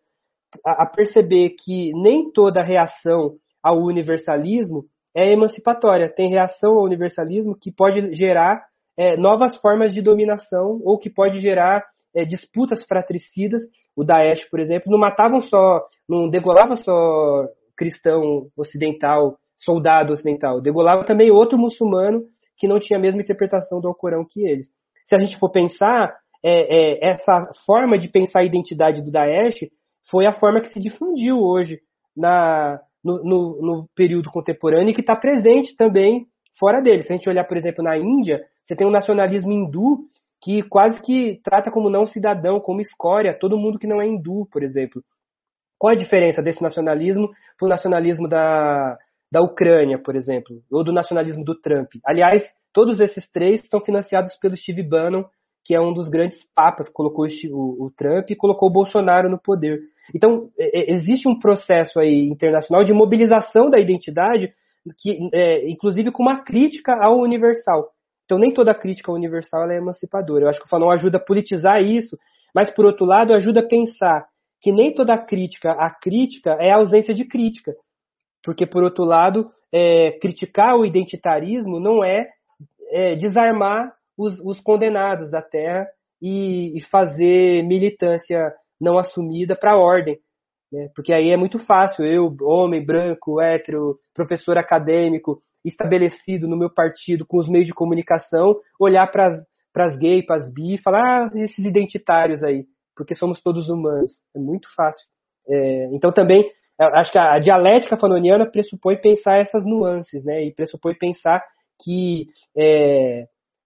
a, a perceber que nem toda reação ao universalismo é emancipatória. Tem reação ao universalismo que pode gerar é, novas formas de dominação ou que pode gerar é, disputas fratricidas. O Daesh, por exemplo, não matavam só, não degolava só cristão ocidental, soldado ocidental, degolava também outro muçulmano que não tinha a mesma interpretação do Alcorão que eles. Se a gente for pensar, é, é, essa forma de pensar a identidade do Daesh foi a forma que se difundiu hoje na, no, no, no período contemporâneo e que está presente também fora dele. Se a gente olhar, por exemplo, na Índia, você tem um nacionalismo hindu que quase que trata como não cidadão, como escória, todo mundo que não é hindu, por exemplo. Qual a diferença desse nacionalismo para o nacionalismo da, da Ucrânia, por exemplo, ou do nacionalismo do Trump? Aliás, todos esses três estão financiados pelo Steve Bannon que é um dos grandes papas, colocou o, o Trump e colocou o Bolsonaro no poder. Então, é, é, existe um processo aí internacional de mobilização da identidade, que, é, inclusive com uma crítica ao universal. Então, nem toda crítica universal é emancipadora. Eu acho que o Fanon ajuda a politizar isso, mas, por outro lado, ajuda a pensar que nem toda crítica à crítica é a ausência de crítica. Porque, por outro lado, é, criticar o identitarismo não é, é desarmar os, os condenados da terra e, e, fazer militância não assumida para a ordem. Né? Porque aí é muito fácil, eu, homem, branco, hétero, professor acadêmico, estabelecido no meu partido com os meios de comunicação, olhar para as gays, para as bi, falar ah, esses identitários aí, porque somos todos humanos. É muito fácil. É, então também acho que a, dialética fanoniana pressupõe pensar essas nuances, né? E pressupõe pensar que é,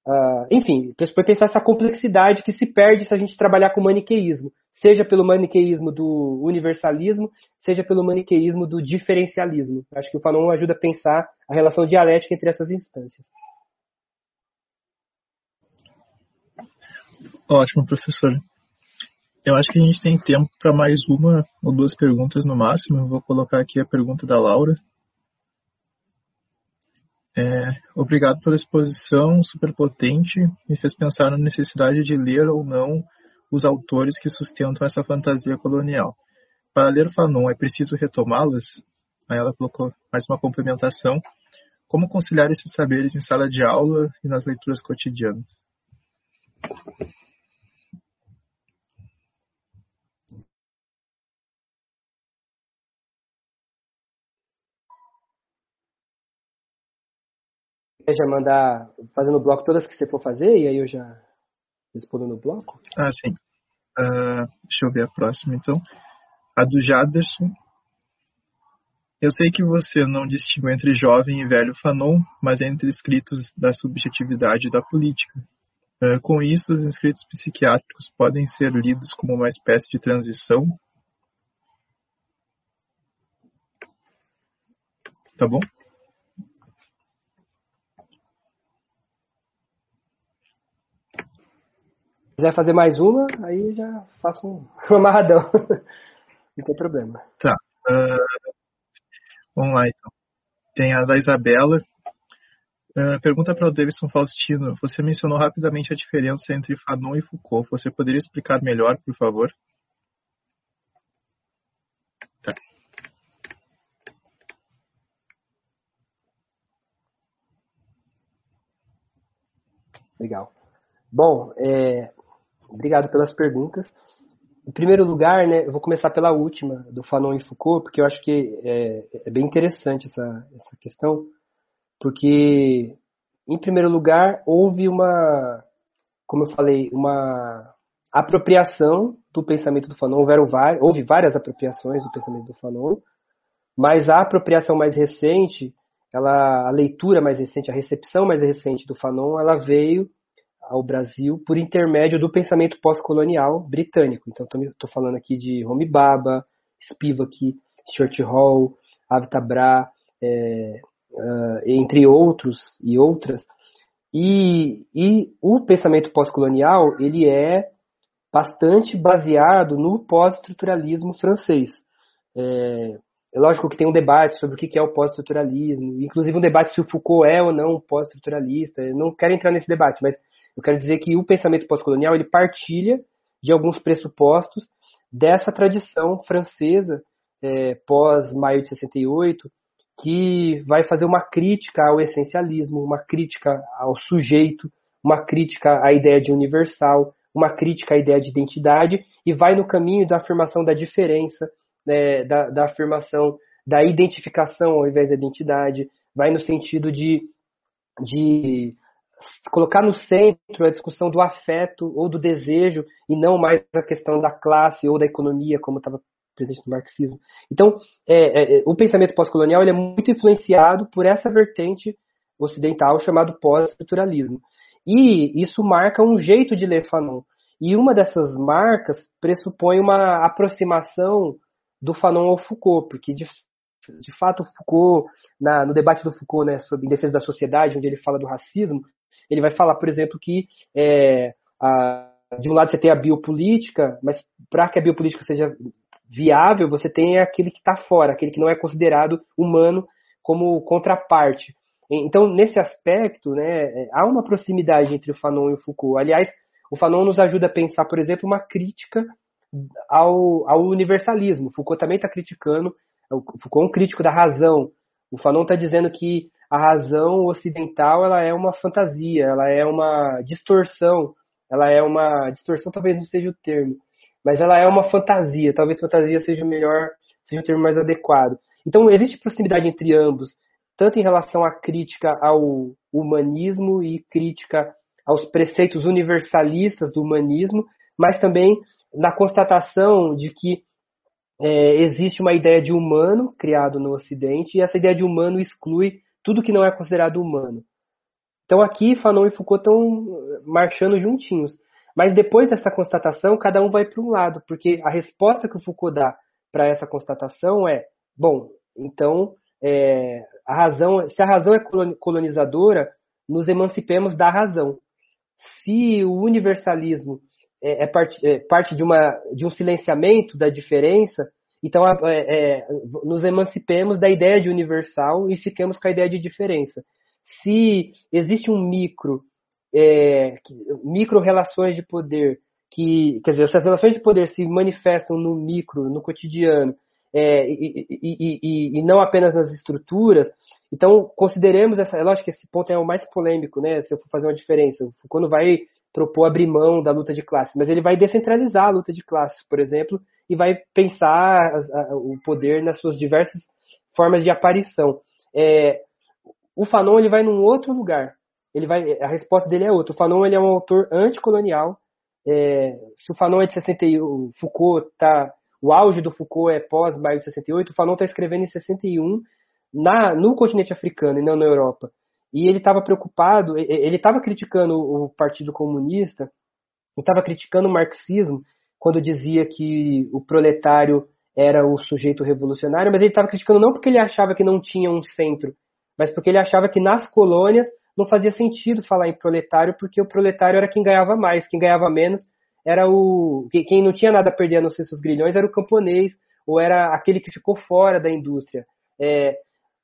Uh, enfim, pressupõe pensar essa complexidade que se perde se a gente trabalhar com maniqueísmo, seja pelo maniqueísmo do universalismo, seja pelo maniqueísmo do diferencialismo. Acho que o Fanon ajuda a pensar a relação dialética entre essas instâncias. Ótimo, professor. Eu acho que a gente tem tempo para mais uma ou duas perguntas no máximo. Eu vou colocar aqui a pergunta da Laura. É, obrigado pela exposição super potente. Me fez pensar na necessidade de ler ou não os autores que sustentam essa fantasia colonial. Para ler Fanon, é preciso retomá-las? Aí ela colocou mais uma complementação. Como conciliar esses saberes em sala de aula e nas leituras cotidianas? Já mandar fazendo o bloco todas que você for fazer e aí eu já respondo no bloco? Ah, sim. Uh, deixa eu ver a próxima então. A do Jaderson. Eu sei que você não distingue entre jovem e velho Fanon, mas entre escritos da subjetividade da política. Uh, com isso, os escritos psiquiátricos podem ser lidos como uma espécie de transição. Tá bom? Quiser fazer mais uma, aí já faço um, um amarradão. Não tem problema. Tá. Uh, vamos lá, então. Tem a da Isabela. Uh, pergunta para o Davidson Faustino. Você mencionou rapidamente a diferença entre Fanon e Foucault. Você poderia explicar melhor, por favor? Tá. Legal. Bom, é, Obrigado pelas perguntas. Em primeiro lugar, né, eu vou começar pela última, do Fanon e Foucault, porque eu acho que é, é bem interessante essa, essa questão, porque, em primeiro lugar, houve uma, como eu falei, uma apropriação do pensamento do Fanon, houve várias apropriações do pensamento do Fanon, mas a apropriação mais recente, ela, a leitura mais recente, a recepção mais recente do Fanon, ela veio ao Brasil por intermédio do pensamento pós-colonial britânico. Então, estou falando aqui de Homi Baba, Spivak, Stuart Hall, Avita Bra, é, uh, entre outros e outras. E, e o pensamento pós-colonial ele é bastante baseado no pós-estruturalismo francês. É, é lógico que tem um debate sobre o que é o pós-estruturalismo, inclusive um debate se o Foucault é ou não pós-estruturalista. Não quero entrar nesse debate, mas eu quero dizer que o pensamento pós-colonial ele partilha de alguns pressupostos dessa tradição francesa é, pós-maio de 68, que vai fazer uma crítica ao essencialismo, uma crítica ao sujeito, uma crítica à ideia de universal, uma crítica à ideia de identidade e vai no caminho da afirmação da diferença, né, da, da afirmação da identificação ao invés da identidade, vai no sentido de, de colocar no centro a discussão do afeto ou do desejo e não mais a questão da classe ou da economia, como estava presente no marxismo. Então, é, é, o pensamento pós-colonial é muito influenciado por essa vertente ocidental chamado pós-estruturalismo. E isso marca um jeito de ler Fanon. E uma dessas marcas pressupõe uma aproximação do Fanon ao Foucault, porque de, de fato Foucault, na, no debate do Foucault né, sobre em defesa da sociedade, onde ele fala do racismo, ele vai falar, por exemplo, que é, a, de um lado você tem a biopolítica, mas para que a biopolítica seja viável, você tem aquele que está fora, aquele que não é considerado humano como contraparte. Então, nesse aspecto, né, é, há uma proximidade entre o Fanon e o Foucault. Aliás, o Fanon nos ajuda a pensar, por exemplo, uma crítica ao, ao universalismo. Foucault também está criticando, o Foucault é um crítico da razão. O Fanon está dizendo que a razão ocidental ela é uma fantasia, ela é uma distorção, ela é uma distorção talvez não seja o termo, mas ela é uma fantasia, talvez fantasia seja o melhor, seja o termo mais adequado. Então existe proximidade entre ambos, tanto em relação à crítica ao humanismo e crítica aos preceitos universalistas do humanismo, mas também na constatação de que é, existe uma ideia de humano criado no Ocidente e essa ideia de humano exclui tudo que não é considerado humano. Então aqui Fanon e Foucault estão marchando juntinhos. Mas depois dessa constatação, cada um vai para um lado, porque a resposta que o Foucault dá para essa constatação é: bom, então é, a razão, se a razão é colonizadora, nos emancipemos da razão. Se o universalismo é, é, parte, é parte, de, uma, de um silenciamento da diferença, então é, é, nos emancipemos da ideia de universal e ficamos com a ideia de diferença. Se existe um micro, é, micro relações de poder que, quer dizer, essas relações de poder se manifestam no micro, no cotidiano, é, e, e, e, e, não apenas nas estruturas. Então, consideremos essa. É lógico que esse ponto é o mais polêmico, né? Se eu for fazer uma diferença. Quando vai propor abrir mão da luta de classes, mas ele vai descentralizar a luta de classes, por exemplo, e vai pensar o poder nas suas diversas formas de aparição. É, o Fanon ele vai num outro lugar. Ele vai, a resposta dele é outra. O Fanon ele é um autor anticolonial. É, se o Fanon é de 61, o Foucault tá o auge do Foucault é pós-maio de 68, o Fanon está escrevendo em 61 na, no continente africano e não na Europa. E ele estava preocupado, ele estava criticando o Partido Comunista, estava criticando o marxismo, quando dizia que o proletário era o sujeito revolucionário, mas ele estava criticando não porque ele achava que não tinha um centro, mas porque ele achava que nas colônias não fazia sentido falar em proletário, porque o proletário era quem ganhava mais, quem ganhava menos era o. Quem não tinha nada a perder a não ser seus grilhões era o camponês, ou era aquele que ficou fora da indústria. É,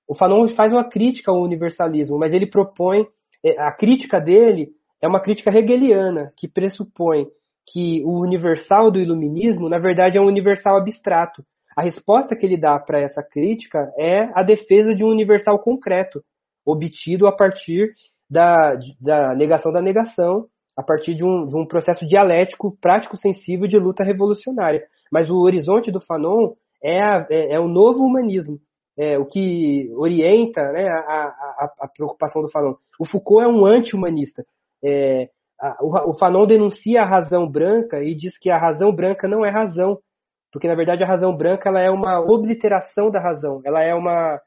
o Fanon faz uma crítica ao universalismo, mas ele propõe. É, a crítica dele é uma crítica hegeliana, que pressupõe que o universal do iluminismo, na verdade, é um universal abstrato. A resposta que ele dá para essa crítica é a defesa de um universal concreto, obtido a partir da, da negação da negação a partir de um, de um processo dialético, prático, sensível de luta revolucionária. Mas o horizonte do Fanon é, a, é, é o novo humanismo, é, o que orienta né, a, a, a, preocupação do Fanon. O Foucault é um anti-humanista. É, o, o Fanon denuncia a razão branca e diz que a razão branca não é razão, porque na verdade a razão branca ela é uma obliteração da razão, ela é uma,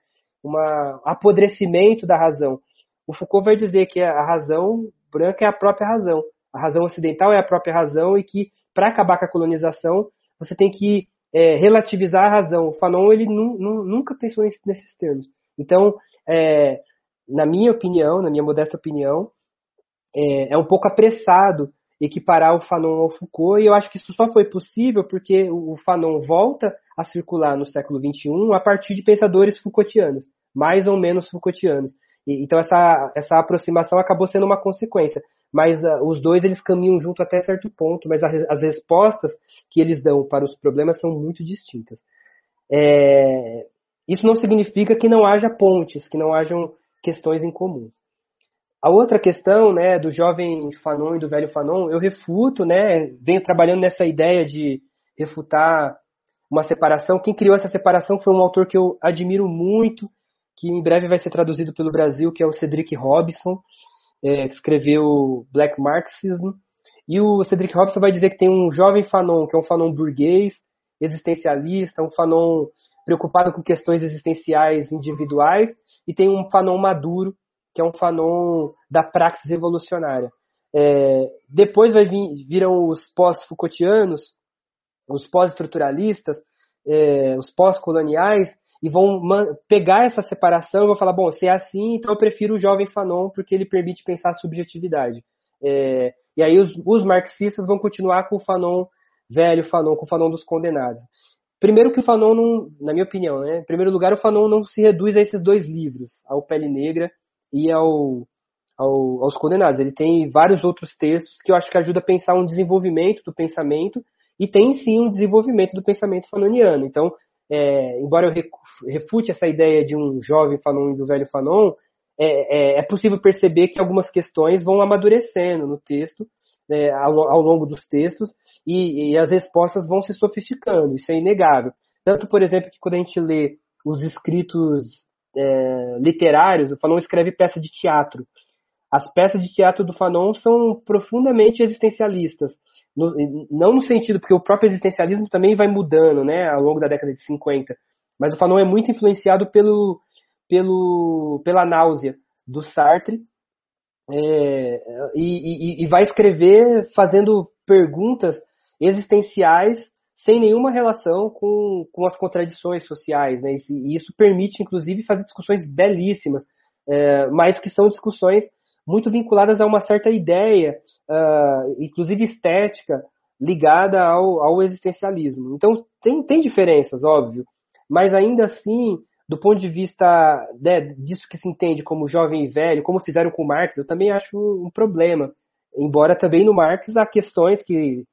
uma apodrecimento da razão. O Foucault vai dizer que a razão branca é a própria razão. A razão ocidental é a própria razão e que, para acabar com a colonização, você tem que é, relativizar a razão. O Fanon ele nu, nu, nunca pensou nesses termos. Então, é, na minha opinião, na minha modesta opinião, é, é, um pouco apressado equiparar o Fanon ao Foucault, e eu acho que isso só foi possível porque o Fanon volta a circular no século XXI a partir de pensadores Foucaultianos, mais ou menos Foucaultianos. E, então essa, essa aproximação acabou sendo uma consequência. Mas uh, os dois eles caminham junto até certo ponto, mas a, as respostas que eles dão para os problemas são muito distintas. É, isso não significa que não haja pontes, que não hajam questões em comum. A outra questão, né, do jovem Fanon e do velho Fanon, eu refuto, né, venho trabalhando nessa ideia de refutar uma separação. Quem criou essa separação foi um autor que eu admiro muito, que em breve vai ser traduzido pelo Brasil, que é o Cedric Robson, é, que escreveu Black Marxism. E o Cedric Robson vai dizer que tem um jovem Fanon, que é um Fanon burguês, existencialista, um Fanon preocupado com questões existenciais individuais, e tem um Fanon maduro, que é um Fanon da praxis revolucionária. É, depois vai vir, viram os pós-Foucaultianos, os pós-estruturalistas, é, os pós-coloniais, e vão pegar essa separação e vão falar, bom, se é assim, então eu prefiro o jovem Fanon porque ele permite pensar a subjetividade. É, e aí os, os, marxistas vão continuar com o Fanon velho, Fanon, com o Fanon dos condenados. Primeiro que o Fanon, não, na minha opinião, né, em primeiro lugar, o Fanon não se reduz a esses dois livros, ao Pele Negra e ao, ao, aos Condenados. Ele tem vários outros textos que eu acho que ajudam a pensar um desenvolvimento do pensamento e tem sim um desenvolvimento do pensamento fanoniano. Então, é, embora eu refute essa ideia de um jovem Fanon e do velho Fanon, é, é, é, possível perceber que algumas questões vão amadurecendo no texto, né, ao, ao, longo dos textos, e, e, as respostas vão se sofisticando, isso é inegável. Tanto, por exemplo, que quando a gente lê os escritos é, literários, o Fanon escreve peça de teatro. As peças de teatro do Fanon são profundamente existencialistas. No, não no sentido, porque o próprio existencialismo também vai mudando né, ao longo da década de 50, mas o Fanon é muito influenciado pelo, pelo, pela náusea do Sartre é, e, e, e vai escrever fazendo perguntas existenciais sem nenhuma relação com, com as contradições sociais. Né? E isso permite, inclusive, fazer discussões belíssimas, é, mas que são discussões muito vinculadas a uma certa ideia, uh, inclusive estética, ligada ao, ao existencialismo. Então, tem, tem diferenças, óbvio, mas ainda assim, do ponto de vista né, disso que se entende como jovem e velho, como fizeram com Marx, eu também acho um, problema. Embora também no Marx há questões que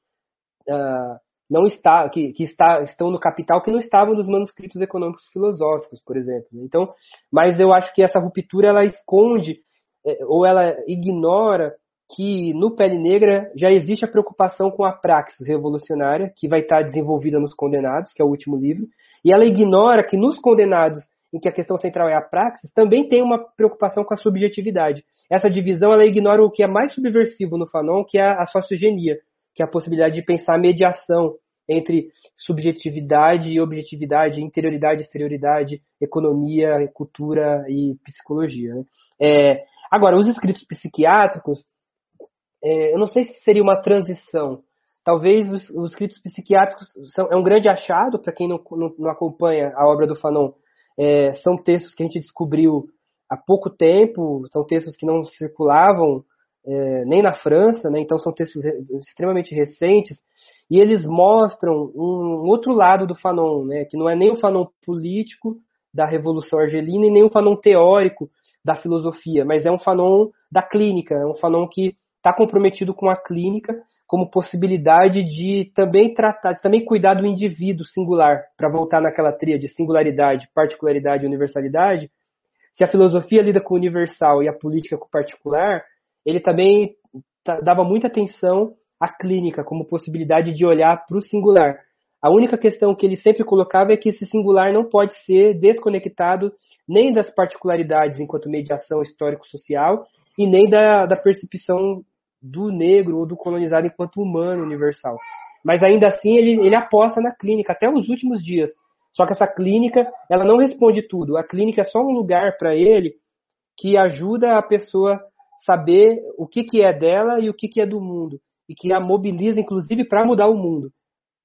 uh, não está, que, que está, estão no Capital que não estavam nos manuscritos econômicos filosóficos, por exemplo. Então, mas eu acho que essa ruptura ela esconde é, ou ela ignora que no Pele Negra já existe a preocupação com a praxis revolucionária que vai estar desenvolvida nos Condenados, que é o último livro, e ela ignora que nos Condenados, em que a questão central é a praxis, também tem uma preocupação com a subjetividade. Essa divisão ela ignora o que é mais subversivo no Fanon, que é a sociogenia, que é a possibilidade de pensar a mediação entre subjetividade e objetividade, interioridade e exterioridade, economia, cultura e psicologia. Né? É, Agora, os escritos psiquiátricos, é, eu não sei se seria uma transição. Talvez os, os escritos psiquiátricos são, é um grande achado para quem não, não, não, acompanha a obra do Fanon. É, são textos que a gente descobriu há pouco tempo, são textos que não circulavam é, nem na França, né? então são textos extremamente recentes, e eles mostram um outro lado do Fanon, né? que não é nem o Fanon político da Revolução Argelina e nem o Fanon teórico da filosofia, mas é um Fanon da clínica, é um Fanon que está comprometido com a clínica como possibilidade de também tratar, de também cuidar do indivíduo singular, para voltar naquela tria de singularidade, particularidade e universalidade. Se a filosofia lida com o universal e a política com o particular, ele também dava muita atenção à clínica como possibilidade de olhar para o singular. A única questão que ele sempre colocava é que esse singular não pode ser desconectado nem das particularidades enquanto mediação histórico-social e nem da, da percepção do negro ou do colonizado enquanto humano universal. Mas ainda assim ele, ele aposta na clínica até os últimos dias. Só que essa clínica, ela não responde tudo. A clínica é só um lugar para ele que ajuda a pessoa saber o que, que é dela e o que, que é do mundo. E que a mobiliza, inclusive, para mudar o mundo.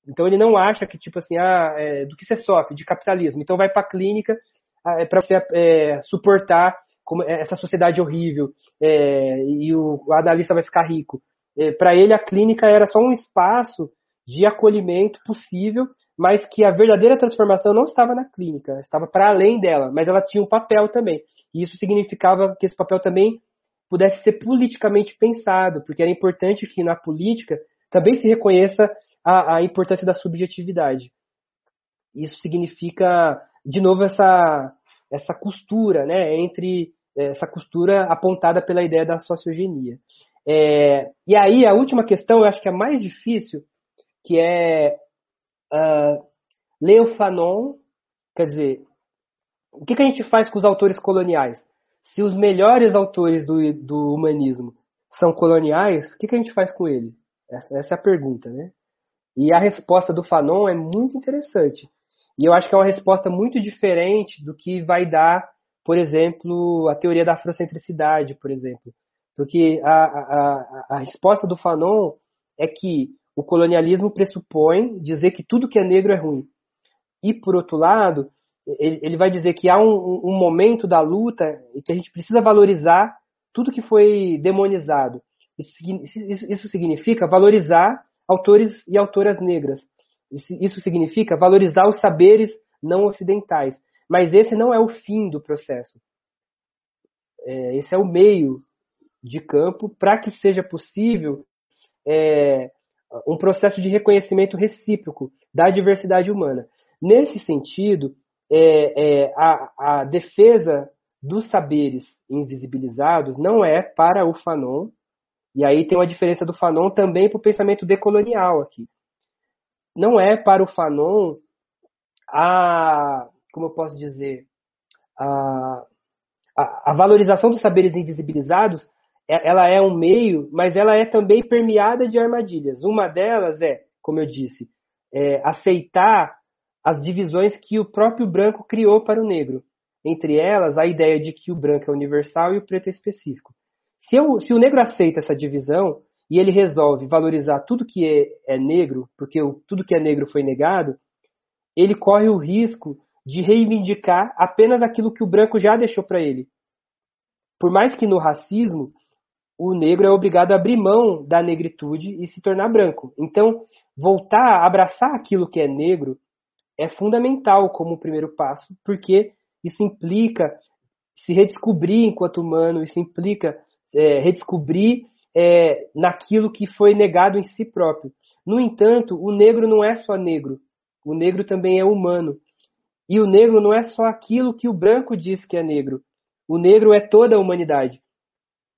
Então ele não acha que, tipo assim, ah, é, do que você sofre, de capitalismo. Então vai para a clínica ah, é, para você é, suportar como, é, essa sociedade horrível é, e o, o analista vai ficar rico. É, para ele a clínica era só um espaço de acolhimento possível, mas que a verdadeira transformação não estava na clínica, estava para além dela, mas ela tinha um papel também. E isso significava que esse papel também pudesse ser politicamente pensado, porque era importante que na política também se reconheça a, a importância da subjetividade. Isso significa, de novo, essa, essa costura, né, entre é, essa costura apontada pela ideia da sociogenia. É, e aí, a última questão, eu acho que é a mais difícil, que é uh, ler o Fanon, quer dizer, o que, que a gente faz com os autores coloniais? Se os melhores autores do, do humanismo são coloniais, o que, que a gente faz com eles? Essa, essa é a pergunta, né? E a resposta do Fanon é muito interessante. E eu acho que é uma resposta muito diferente do que vai dar, por exemplo, a teoria da afrocentricidade, por exemplo. Porque a, a, a resposta do Fanon é que o colonialismo pressupõe dizer que tudo que é negro é ruim. E, por outro lado, ele, vai dizer que há um, um momento da luta e que a gente precisa valorizar tudo que foi demonizado. Isso significa valorizar autores e autoras negras. Isso significa valorizar os saberes não ocidentais. Mas esse não é o fim do processo. É, esse é o meio de campo para que seja possível é, um processo de reconhecimento recíproco da diversidade humana. Nesse sentido, é, é a, a defesa dos saberes invisibilizados não é para o Fanon e aí tem uma diferença do Fanon também para o pensamento decolonial aqui. Não é para o Fanon a, como eu posso dizer, a, a, a valorização dos saberes invisibilizados é, ela é um meio, mas ela é também permeada de armadilhas. Uma delas é, como eu disse, é aceitar as divisões que o próprio branco criou para o negro. Entre elas, a ideia de que o branco é universal e o preto é específico. Se, eu, se o negro aceita essa divisão e ele resolve valorizar tudo que é, é negro, porque o, tudo que é negro foi negado, ele corre o risco de reivindicar apenas aquilo que o branco já deixou para ele. Por mais que no racismo o negro é obrigado a abrir mão da negritude e se tornar branco. Então, voltar a abraçar aquilo que é negro é fundamental como primeiro passo, porque isso implica se redescobrir enquanto humano, isso implica é, redescobrir é, naquilo que foi negado em si próprio. No entanto, o negro não é só negro, o negro também é humano. E o negro não é só aquilo que o branco diz que é negro. O negro é toda a humanidade.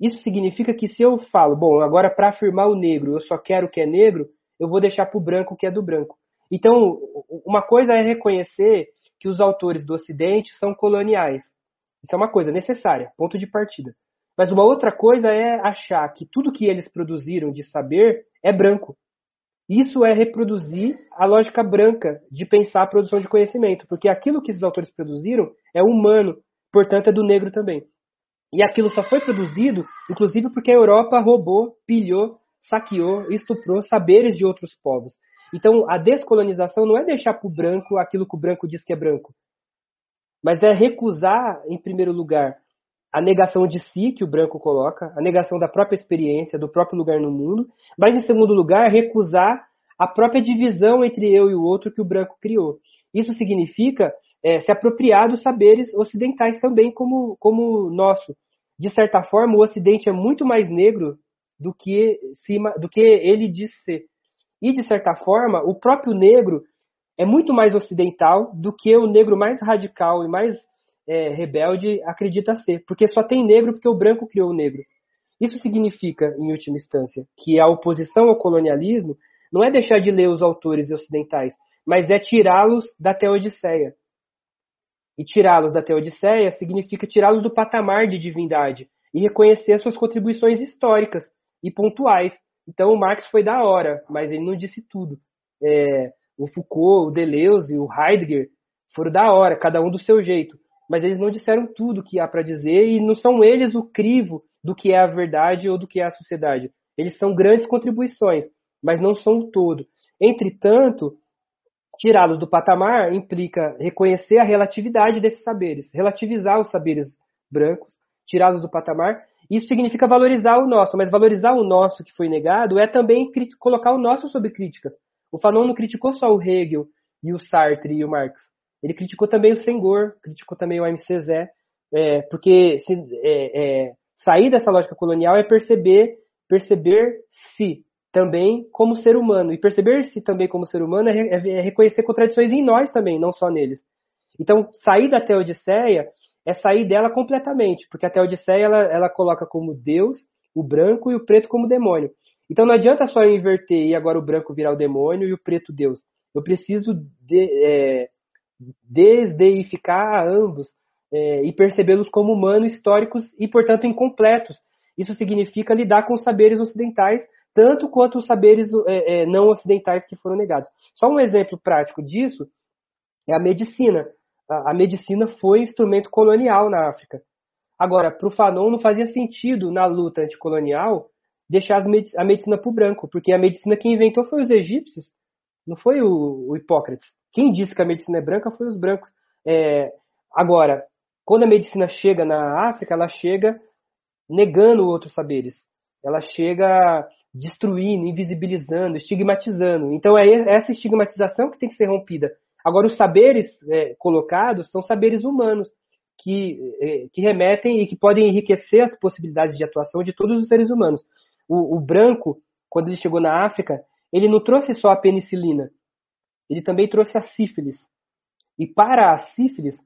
Isso significa que se eu falo, bom, agora para afirmar o negro, eu só quero o que é negro, eu vou deixar para o branco o que é do branco. Então, uma coisa é reconhecer que os autores do Ocidente são coloniais. Isso é uma coisa necessária, ponto de partida. Mas uma outra coisa é achar que tudo que eles produziram de saber é branco. Isso é reproduzir a lógica branca de pensar a produção de conhecimento, porque aquilo que esses autores produziram é humano, portanto é do negro também. E aquilo só foi produzido, inclusive porque a Europa roubou, pilhou, saqueou, estuprou saberes de outros povos. Então a descolonização não é deixar para o branco aquilo que o branco diz que é branco, mas é recusar, em primeiro lugar, a negação de si que o branco coloca, a negação da própria experiência, do próprio lugar no mundo, mas em segundo lugar, recusar a própria divisão entre eu e o outro que o branco criou. Isso significa é, se apropriar dos saberes ocidentais também como, como nosso. De certa forma, o Ocidente é muito mais negro do que, do que ele diz ser. E, de certa forma, o próprio negro é muito mais ocidental do que o negro mais radical e mais é, rebelde acredita ser, porque só tem negro porque o branco criou o negro. Isso significa, em última instância, que a oposição ao colonialismo não é deixar de ler os autores ocidentais, mas é tirá-los da Teodiceia. E tirá-los da Teodiceia significa tirá-los do patamar de divindade e reconhecer suas contribuições históricas e pontuais. Então o Marx foi da hora, mas ele não disse tudo. É, o Foucault, o Deleuze, o Heidegger foram da hora, cada um do seu jeito mas eles não disseram tudo que há para dizer e não são eles o crivo do que é a verdade ou do que é a sociedade. Eles são grandes contribuições, mas não são o todo. Entretanto, tirá-los do patamar implica reconhecer a relatividade desses saberes, relativizar os saberes brancos, tirá-los do patamar. Isso significa valorizar o nosso, mas valorizar o nosso que foi negado é também colocar o nosso sob críticas. O Fanon não criticou só o Hegel e o Sartre e o Marx. Ele criticou também o Senghor, criticou também o MC Zé, é, porque se, é, é, sair dessa lógica colonial é perceber perceber-se também como ser humano. E perceber-se também como ser humano é, é, é, reconhecer contradições em nós também, não só neles. Então, sair da Teodiceia é sair dela completamente, porque a Teodiceia ela, ela coloca como Deus o branco e o preto como demônio. Então não adianta só eu inverter e agora o branco virar o demônio e o preto Deus. Eu preciso de, é, desdeificar ambos é, e percebê-los como humanos, históricos e, portanto, incompletos. Isso significa lidar com os saberes ocidentais, tanto quanto os saberes é, é, não ocidentais que foram negados. Só um exemplo prático disso é a medicina. A, medicina foi instrumento colonial na África. Agora, para o Fanon não fazia sentido, na luta anticolonial, deixar medic a medicina para o branco, porque a medicina que inventou foi os egípcios, não foi o, o Hipócrates. Quem disse que a medicina é branca foi os brancos. É, agora, quando a medicina chega na África, ela chega negando outros saberes. Ela chega destruindo, invisibilizando, estigmatizando. Então é essa estigmatização que tem que ser rompida. Agora, os saberes é, colocados são saberes humanos, que, é, que remetem e que podem enriquecer as possibilidades de atuação de todos os seres humanos. O, o branco, quando ele chegou na África, ele não trouxe só a penicilina, ele também trouxe a sífilis. E para a sífilis,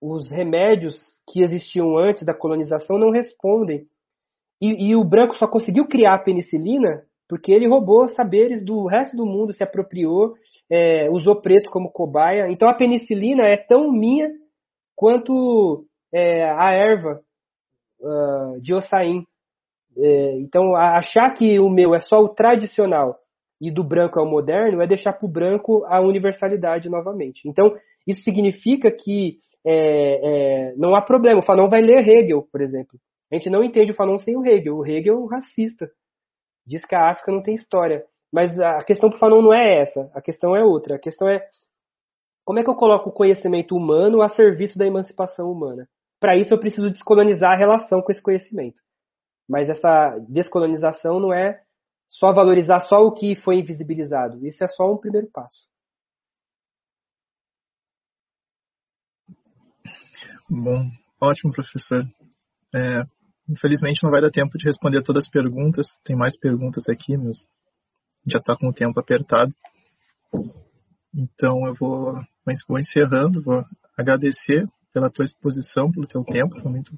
os remédios que existiam antes da colonização não respondem. E, e, o branco só conseguiu criar a penicilina porque ele roubou saberes do resto do mundo, se apropriou, é, usou preto como cobaia. Então a penicilina é tão minha quanto é, a erva uh, de ossain, É, então, achar que o meu é só o tradicional e do branco é o moderno é deixar para o branco a universalidade novamente. Então, isso significa que é, é, não há problema. O Fanon vai ler Hegel, por exemplo. A gente não entende o Fanon sem o Hegel. O Hegel é um racista. Diz que a África não tem história. Mas a questão para o Fanon não é essa. A questão é outra. A questão é como é que eu coloco o conhecimento humano a serviço da emancipação humana? Para isso eu preciso descolonizar a relação com esse conhecimento. Mas essa descolonização não é só valorizar só o que foi invisibilizado. Isso é só um primeiro passo. Bom, ótimo, professor. É, infelizmente não vai dar tempo de responder todas as perguntas. Tem mais perguntas aqui, mas já está com o tempo apertado. Então eu vou, vou encerrando, vou agradecer pela tua exposição, pelo teu tempo, foi muito,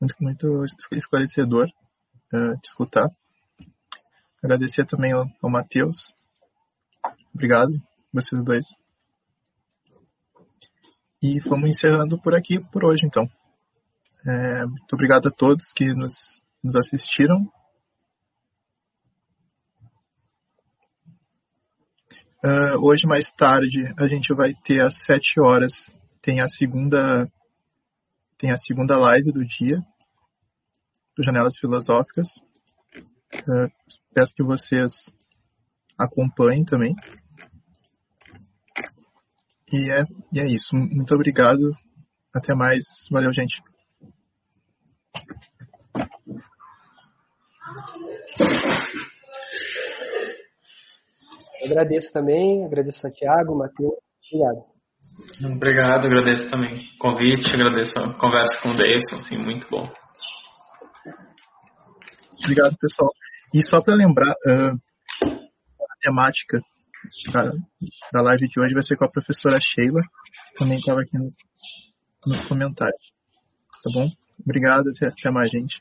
muito, muito esclarecedor uh, te escutar. Agradecer também ao, ao Matheus. Obrigado, vocês dois. E vamos encerrando por aqui por hoje, então. É, muito obrigado a todos que nos, nos assistiram. Uh, hoje, mais tarde, a gente vai ter às 7 horas, tem a segunda tem a segunda live do dia, do Janelas Filosóficas. Uh, peço que vocês acompanhem também. E é, e é isso. Muito obrigado. Até mais. Valeu, gente. Agradeço também, agradeço Santiago, Matheus, obrigado. Obrigado, agradeço também o convite, agradeço a conversa com o Davidson, assim, muito bom. Obrigado, pessoal. E só para lembrar, uh, a temática da, da live de hoje vai ser com a professora Sheila, que também estava aqui nos, nos comentários. Tá bom? Obrigado, até, até mais, gente.